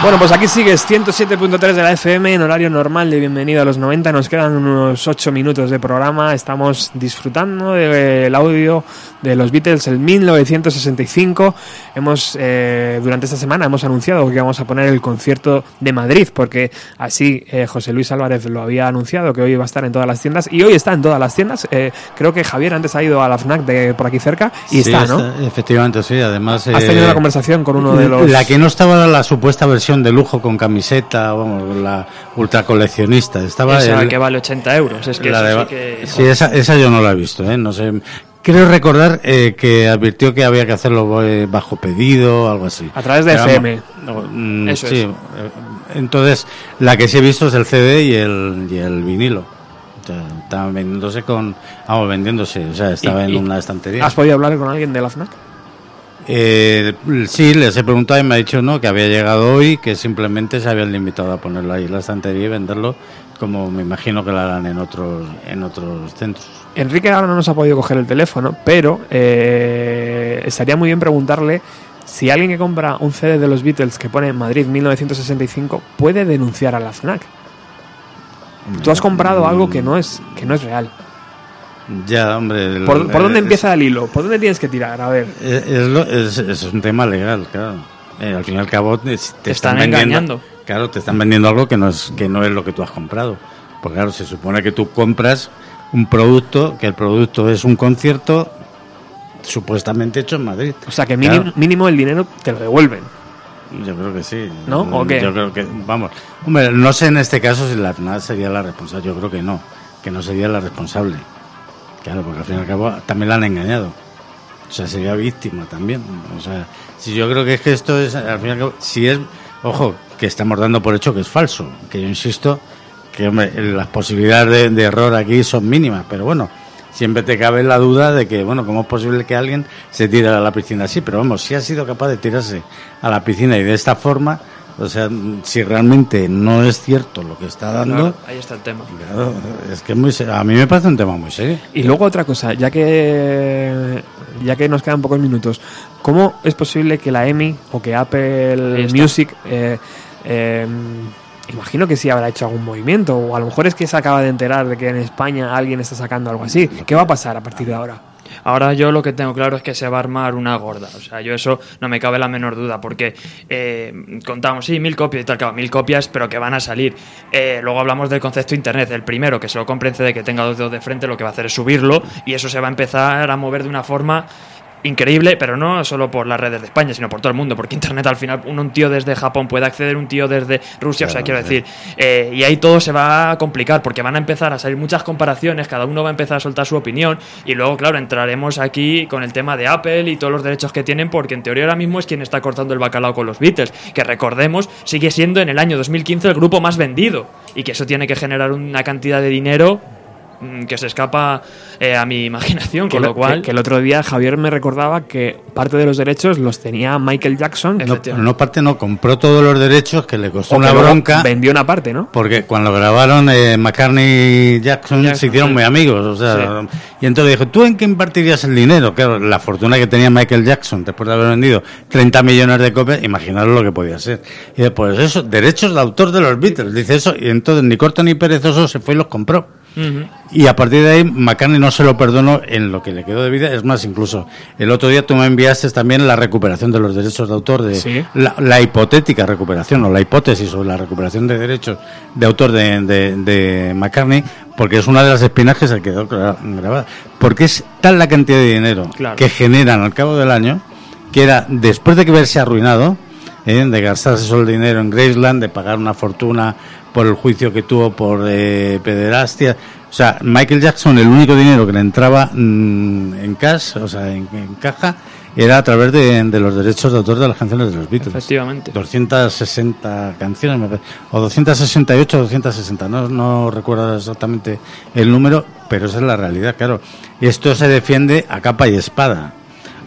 Bueno, pues aquí sigues 107.3 de la FM en horario normal de bienvenido a los 90. Nos quedan unos 8 minutos de programa. Estamos disfrutando del audio de los Beatles en 1965. Hemos eh, durante esta semana hemos anunciado que vamos a poner el concierto de Madrid porque así eh, José Luis Álvarez lo había anunciado que hoy va a estar en todas las tiendas y hoy está en todas las tiendas. Eh, creo que Javier antes ha ido a la Fnac de por aquí cerca y Sí, está, ¿no? Efectivamente, sí. Además, Has eh, tenido una conversación con uno de los La que no estaba la supuesta versión de lujo con camiseta, vamos, la ultra coleccionista. Estaba Esa el- que vale 80 euros. Es que la de- sí que... sí, esa, esa yo no la he visto, ¿eh? No sé. Creo recordar eh, que advirtió que había que hacerlo eh, bajo pedido o algo así. A través de Pero FM. no, mm, Eso sí, es. eh, Entonces, la que sí he visto es el CD y el, y el vinilo. Estaban vendiéndose con. Vamos, vendiéndose. O sea, estaba en una estantería. ¿Has podido hablar con alguien de la FNAC? Eh, sí, les he preguntado y me ha dicho no, que había llegado hoy, que simplemente se habían limitado a ponerlo ahí en la estantería y venderlo, como me imagino que lo harán en otros, en otros centros. Enrique ahora no nos ha podido coger el teléfono, pero eh, estaría muy bien preguntarle si alguien que compra un CD de los Beatles que pone Madrid 1965 puede denunciar a la FNAC. Tú has comprado algo que no es que no es real. Ya, hombre. el- ¿Por, por eh, dónde es- empieza el hilo? ¿Por dónde tienes que tirar? A ver. Es, es lo- es- es un tema legal, claro. Eh, al fin y al cabo te, te están engañando. Claro, te están vendiendo algo que no es que no es lo que tú has comprado. Porque claro, se supone que tú compras un producto, que el producto es un concierto supuestamente hecho en Madrid. O sea que Claro. mínimo, mínimo el dinero te lo devuelven. Yo creo que sí. ¿No? ¿O qué? Yo creo que, vamos, hombre, no sé en este caso si la FNAC sería la responsable. Yo creo que no, que no sería la responsable. Claro, porque al fin y al cabo también la han engañado. O sea, sería víctima también. O sea, si yo creo que es que esto es, al fin y al cabo, si es, ojo, que estamos dando por hecho que es falso. Que yo insisto que, hombre, las posibilidades de, de error aquí son mínimas, pero bueno, siempre te cabe la duda de que, bueno, ¿cómo es posible que alguien se tire a la piscina así? Pero vamos, si ha sido capaz de tirarse a la piscina y de esta forma, o sea, si realmente no es cierto lo que está dando, Claro, ahí está el tema. claro, es que es muy se- a mí me parece un tema muy serio. Y luego otra cosa, ya que ya que nos quedan pocos minutos, ¿cómo es posible que la EMI o que Apple. Music eh, eh, imagino que sí habrá hecho algún movimiento o a lo mejor es que se acaba de enterar de que en España alguien está sacando algo así. ¿Qué va a pasar a partir de ahora? Ahora yo lo que tengo claro es que se va a armar una gorda. O sea, yo eso no me cabe la menor duda, porque eh, contamos, sí, mil copias y tal, claro, mil copias, pero que van a salir. Eh, luego hablamos del concepto Internet. El primero, que se lo compre CD, que tenga dos dedos de frente, lo que va a hacer es subirlo, y eso se va a empezar a mover de una forma increíble, pero no solo por las redes de España, sino por todo el mundo, porque Internet al final un, un tío desde Japón puede acceder, un tío desde Rusia, o sea, quiero decir, eh, y ahí todo se va a complicar, porque van a empezar a salir muchas comparaciones, cada uno va a empezar a soltar su opinión, y luego, claro, entraremos aquí con el tema de Apple y todos los derechos que tienen, porque en teoría ahora mismo es quien está cortando el bacalao con los Beatles, que recordemos, sigue siendo en el año 2015 el grupo más vendido, y que eso tiene que generar una cantidad de dinero que se escapa eh, a mi imaginación, Que, con lo- lo cual... que- que el otro día Javier me recordaba que parte de los derechos los tenía Michael Jackson. No, no parte no, compró todos los derechos que le costó o una bronca. Vendió una parte, ¿no? Porque cuando grabaron eh, McCartney y Jackson, Jackson, se hicieron sí. muy amigos. O sea, Y entonces dijo, ¿tú en qué invertirías el dinero? Claro, la fortuna que tenía Michael Jackson después de haber vendido 30 millones de copias, imaginaros lo que podía ser. Y dice, pues eso, derechos de autor de los Beatles, dice eso. Y entonces ni corto ni perezoso se fue y los compró. Y a partir de ahí, McCartney no se lo perdonó en lo que le quedó de vida. Es más, incluso el otro día tú me enviaste también la recuperación de los derechos de autor, de Sí. la, la hipotética recuperación o la hipótesis sobre la recuperación de derechos de autor de, de, de McCartney, porque es una de las espinas que se quedó gra- grabada. Porque es tal la cantidad de dinero Claro. que generan al cabo del año que era después de que haberse arruinado, ¿eh? de gastarse solo el dinero en Graceland, de pagar una fortuna por el juicio que tuvo por eh, pederastia. O sea, Michael Jackson, el único dinero que le entraba mm, en cash, o sea, en, en caja, era a través de, de los derechos de autor de las canciones de los Beatles. Efectivamente. 260 canciones, me parece, o 268 o 260, no, no recuerdo exactamente el número, pero esa es la realidad, claro. Y esto se defiende a capa y espada.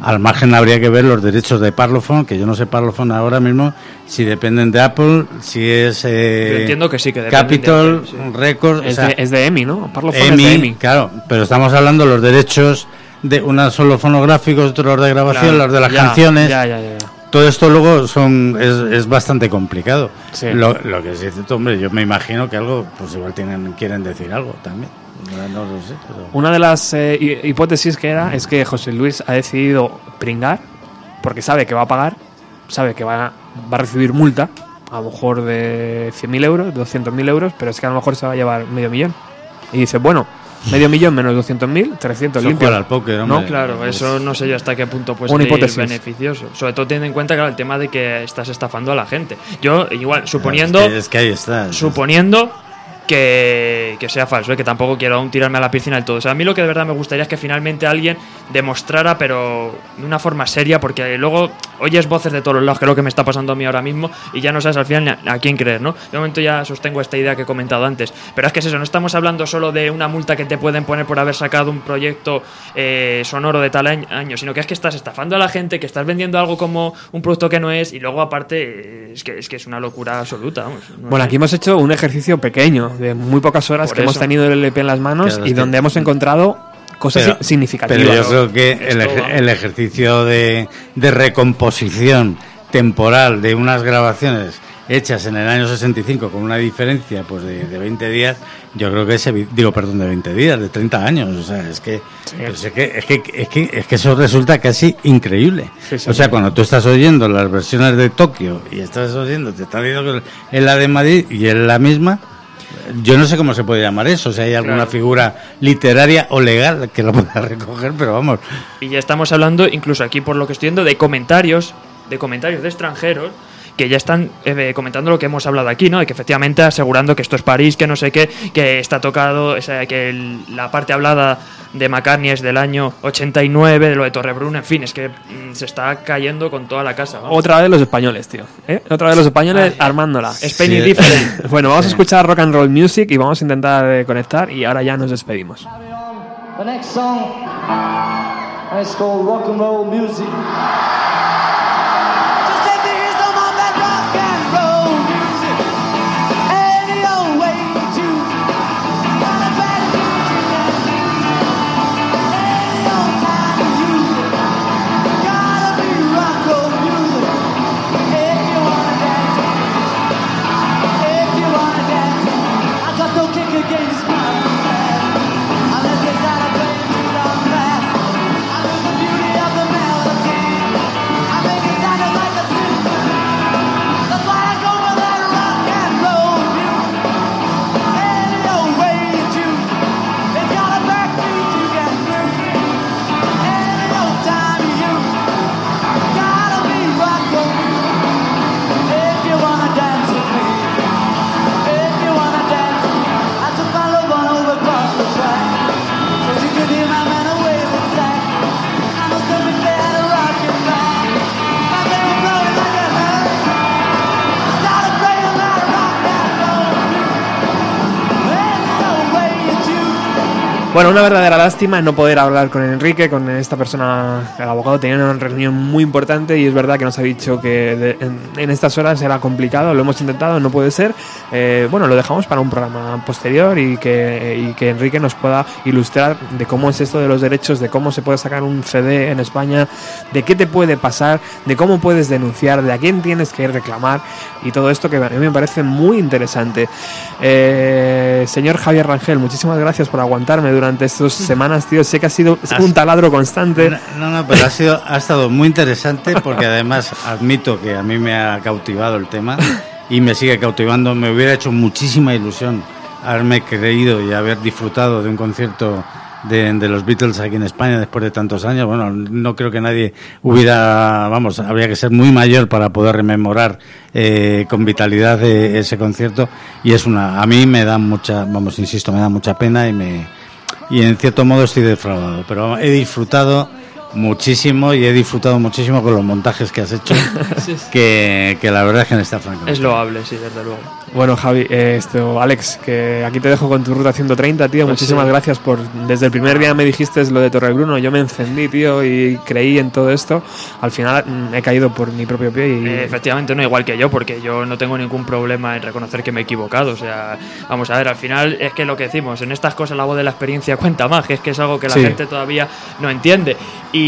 Al margen habría que ver los derechos de Parlophone, que yo no sé Parlophone ahora mismo si dependen de Apple, si es eh, Yo entiendo que sí, que dependen de Capitol, Apple, sí. Records, Es, o sea, de, es de EMI, ¿no? Parlophone es de EMI. claro, pero estamos hablando de los derechos de unos son los fonográficos, otros los de grabación, Claro, los de las ya, canciones. Ya, ya, ya. ya. todo esto luego son es, es bastante complicado. Lo, lo que sí hombre, yo me imagino que algo, pues igual tienen quieren decir algo también. No, lo sé, pero- Una de las eh, hi- hipótesis que era es que José Luis ha decidido pringar porque sabe que va a pagar, sabe que va, va a recibir multa, a lo mejor de 100.000 euros, 200.000 euros, pero es que a lo mejor se va a llevar medio millón. Y dice, bueno, medio millón menos 200.000, 300 Eso limpio. al póker, ¿No? Claro, eso no sé yo hasta qué punto puede Una ser hipótesis. beneficioso. Sobre todo teniendo en cuenta claro, el tema de que estás estafando a la gente. Yo, igual, suponiendo, Es que, es que ahí está. suponiendo que, que sea falso, ¿eh? que tampoco quiero aún tirarme a la piscina del todo. O sea, a mí lo que de verdad me gustaría es que finalmente alguien demostrara, pero de una forma seria, porque luego oyes voces de todos los lados, que es lo que me está pasando a mí ahora mismo, y ya no sabes al final a, a quién creer, ¿no? De momento ya sostengo esta idea que he comentado antes. Pero es que es eso, no estamos hablando solo de una multa que te pueden poner por haber sacado un proyecto eh, sonoro de tal año, sino que es que estás estafando a la gente, que estás vendiendo algo como un producto que no es, y luego aparte eh, es que es, que es una locura absoluta. vamos, no Bueno, aquí hemos hecho un ejercicio pequeño, de muy pocas horas Por que hemos tenido el LP en las manos Claro, y es donde hemos encontrado cosas Pero- significativas. Pero yo creo que el, el ejercicio de, de recomposición temporal de unas grabaciones hechas en el año 65 con una diferencia pues de, de 20 días, yo creo que ese digo perdón de 20 días, de 30 años, o sea, es que pues es que es que es que, es que eso resulta casi increíble. Sí, sí, o sea, sí. cuando tú estás oyendo las versiones de Tokio y estás oyendo, te están diciendo que es la de Madrid y es la misma, yo no sé cómo se puede llamar eso, si hay alguna Claro. figura literaria o legal que lo pueda recoger, pero vamos, Y ya estamos hablando, incluso aquí por lo que estoy viendo, de comentarios, de comentarios de extranjeros que ya están eh, comentando lo que hemos hablado aquí, ¿no? De que efectivamente asegurando que esto es París, que no sé qué, que está tocado, o sea, que el- la parte hablada de McCartney es del año 89, de lo de Torrebruno, en fin, es que mm, se está cayendo con toda la casa. vamos. Otra vez los españoles, tío. ¿eh? Otra vez los españoles armándola. Spain Sí. is different. Bueno, vamos a escuchar rock and roll music y vamos a intentar eh, conectar y ahora ya nos despedimos. The next song is called Rock and Roll Music. Bueno, una verdadera lástima no poder hablar con Enrique, con esta persona, el abogado tenía una reunión muy importante y es verdad que nos ha dicho que de- en, en estas horas era complicado, lo hemos intentado, no puede ser. Eh, bueno, lo dejamos para un programa posterior y que, Enrique nos pueda ilustrar de cómo es esto de los derechos, de cómo se puede sacar un CD en España, de qué te puede pasar, de cómo puedes denunciar, de a quién tienes que reclamar y todo esto que a mí me parece muy interesante. Eh, señor Javier Rangel, muchísimas gracias por aguantarme durante estas semanas, tío. Sé que ha sido un taladro constante. No, no, pero ha sido ha estado muy interesante porque además admito que a mí me ha cautivado el tema y me sigue cautivando. Me hubiera hecho muchísima ilusión haberme creído y haber disfrutado de un concierto de, de los Beatles aquí en España después de tantos años. Bueno, no creo que nadie hubiera, vamos, habría que ser muy mayor para poder rememorar eh, con vitalidad eh, ese concierto y es una, a mí me da mucha, vamos, insisto, me da mucha pena y me y en cierto modo estoy defraudado, pero he disfrutado muchísimo y he disfrutado muchísimo con los montajes que has hecho, que, que la verdad es que no está franco. Es loable, sí, desde luego. Bueno, Javi, eh, esto, Alex, que aquí te dejo con tu ruta 130, tío. Pues Muchísimas sí. gracias por. Desde el primer día me dijiste lo de Torre Bruno, yo me encendí, tío, y creí en todo esto. Al final mm, he caído por mi propio pie y. Eh, efectivamente, no igual que yo, porque yo no tengo ningún problema en reconocer que me he equivocado. O sea, vamos a ver, al final es que lo que decimos, en estas cosas la voz de la experiencia cuenta más, que es que es algo que la Sí. gente todavía no entiende. Y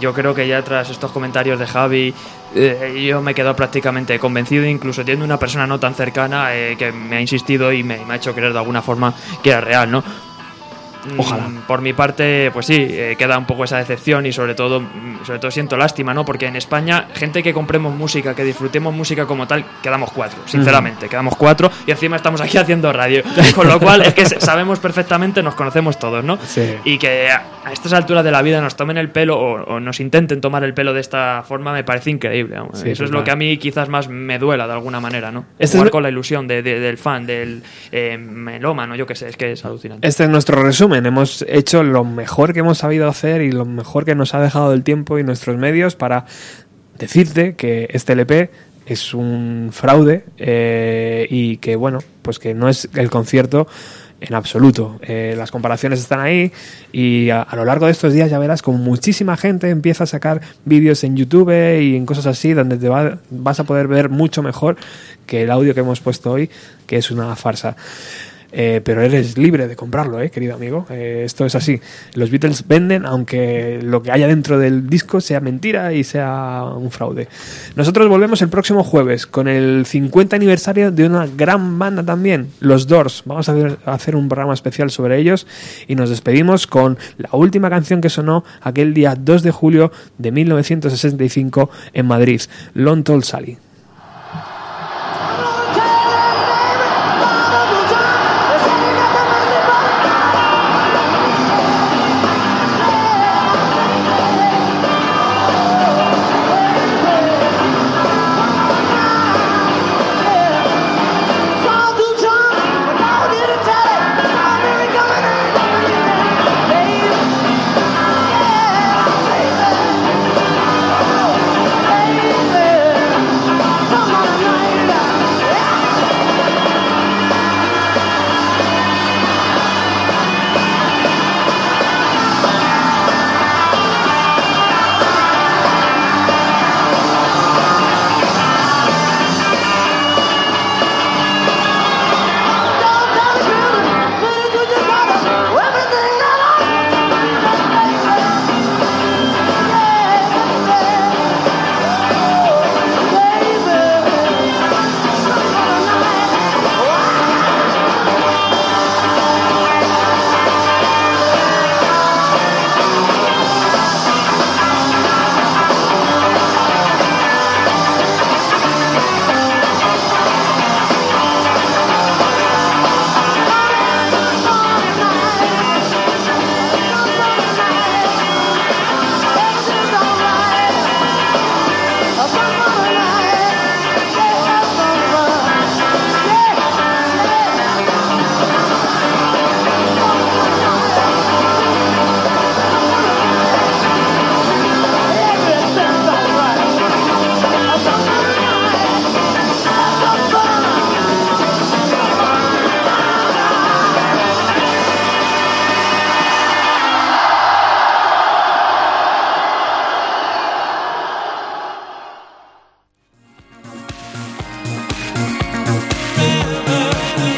yo creo que ya tras estos comentarios de Javi, eh, yo me he quedado prácticamente convencido, incluso teniendo una persona no tan cercana eh, que me ha insistido y me ha hecho creer de alguna forma que era real, ¿no? Ojalá. Mm, Por mi parte, pues sí, eh, queda un poco esa decepción y sobre todo, mm, sobre todo siento lástima, ¿no? Porque en España, gente que compremos música, que disfrutemos música como tal, quedamos cuatro, sinceramente, quedamos cuatro y encima estamos aquí haciendo radio. Con lo cual, es que sabemos perfectamente, nos conocemos todos, ¿no? Sí. Y que a estas alturas de la vida nos tomen el pelo o, o nos intenten tomar el pelo de esta forma me parece increíble. Sí, Eso es lo que a mí quizás más me duela de alguna manera, ¿no? Este Jugar es- con la ilusión de- de- del fan, del eh, melómano, yo qué sé, es que es alucinante. Este es nuestro resumen. Hemos hecho lo mejor que hemos sabido hacer y lo mejor que nos ha dejado el tiempo y nuestros medios para decirte que este LP es un fraude eh, y que, bueno, pues que no es el concierto en absoluto. Eh, las comparaciones están ahí y a, a lo largo de estos días ya verás como muchísima gente empieza a sacar vídeos en YouTube y en cosas así donde te va- vas a poder ver mucho mejor que el audio que hemos puesto hoy, que es una farsa. Eh, pero eres libre de comprarlo, eh, querido amigo. Eh, esto es así. Los Beatles venden aunque lo que haya dentro del disco sea mentira y sea un fraude. Nosotros volvemos el próximo jueves con el 50 aniversario de una gran banda también, los Doors. Vamos a ver- a hacer un programa especial sobre ellos y nos despedimos con la última canción que sonó aquel día 2 de julio de 1965 en Madrid, Long Tall Sally.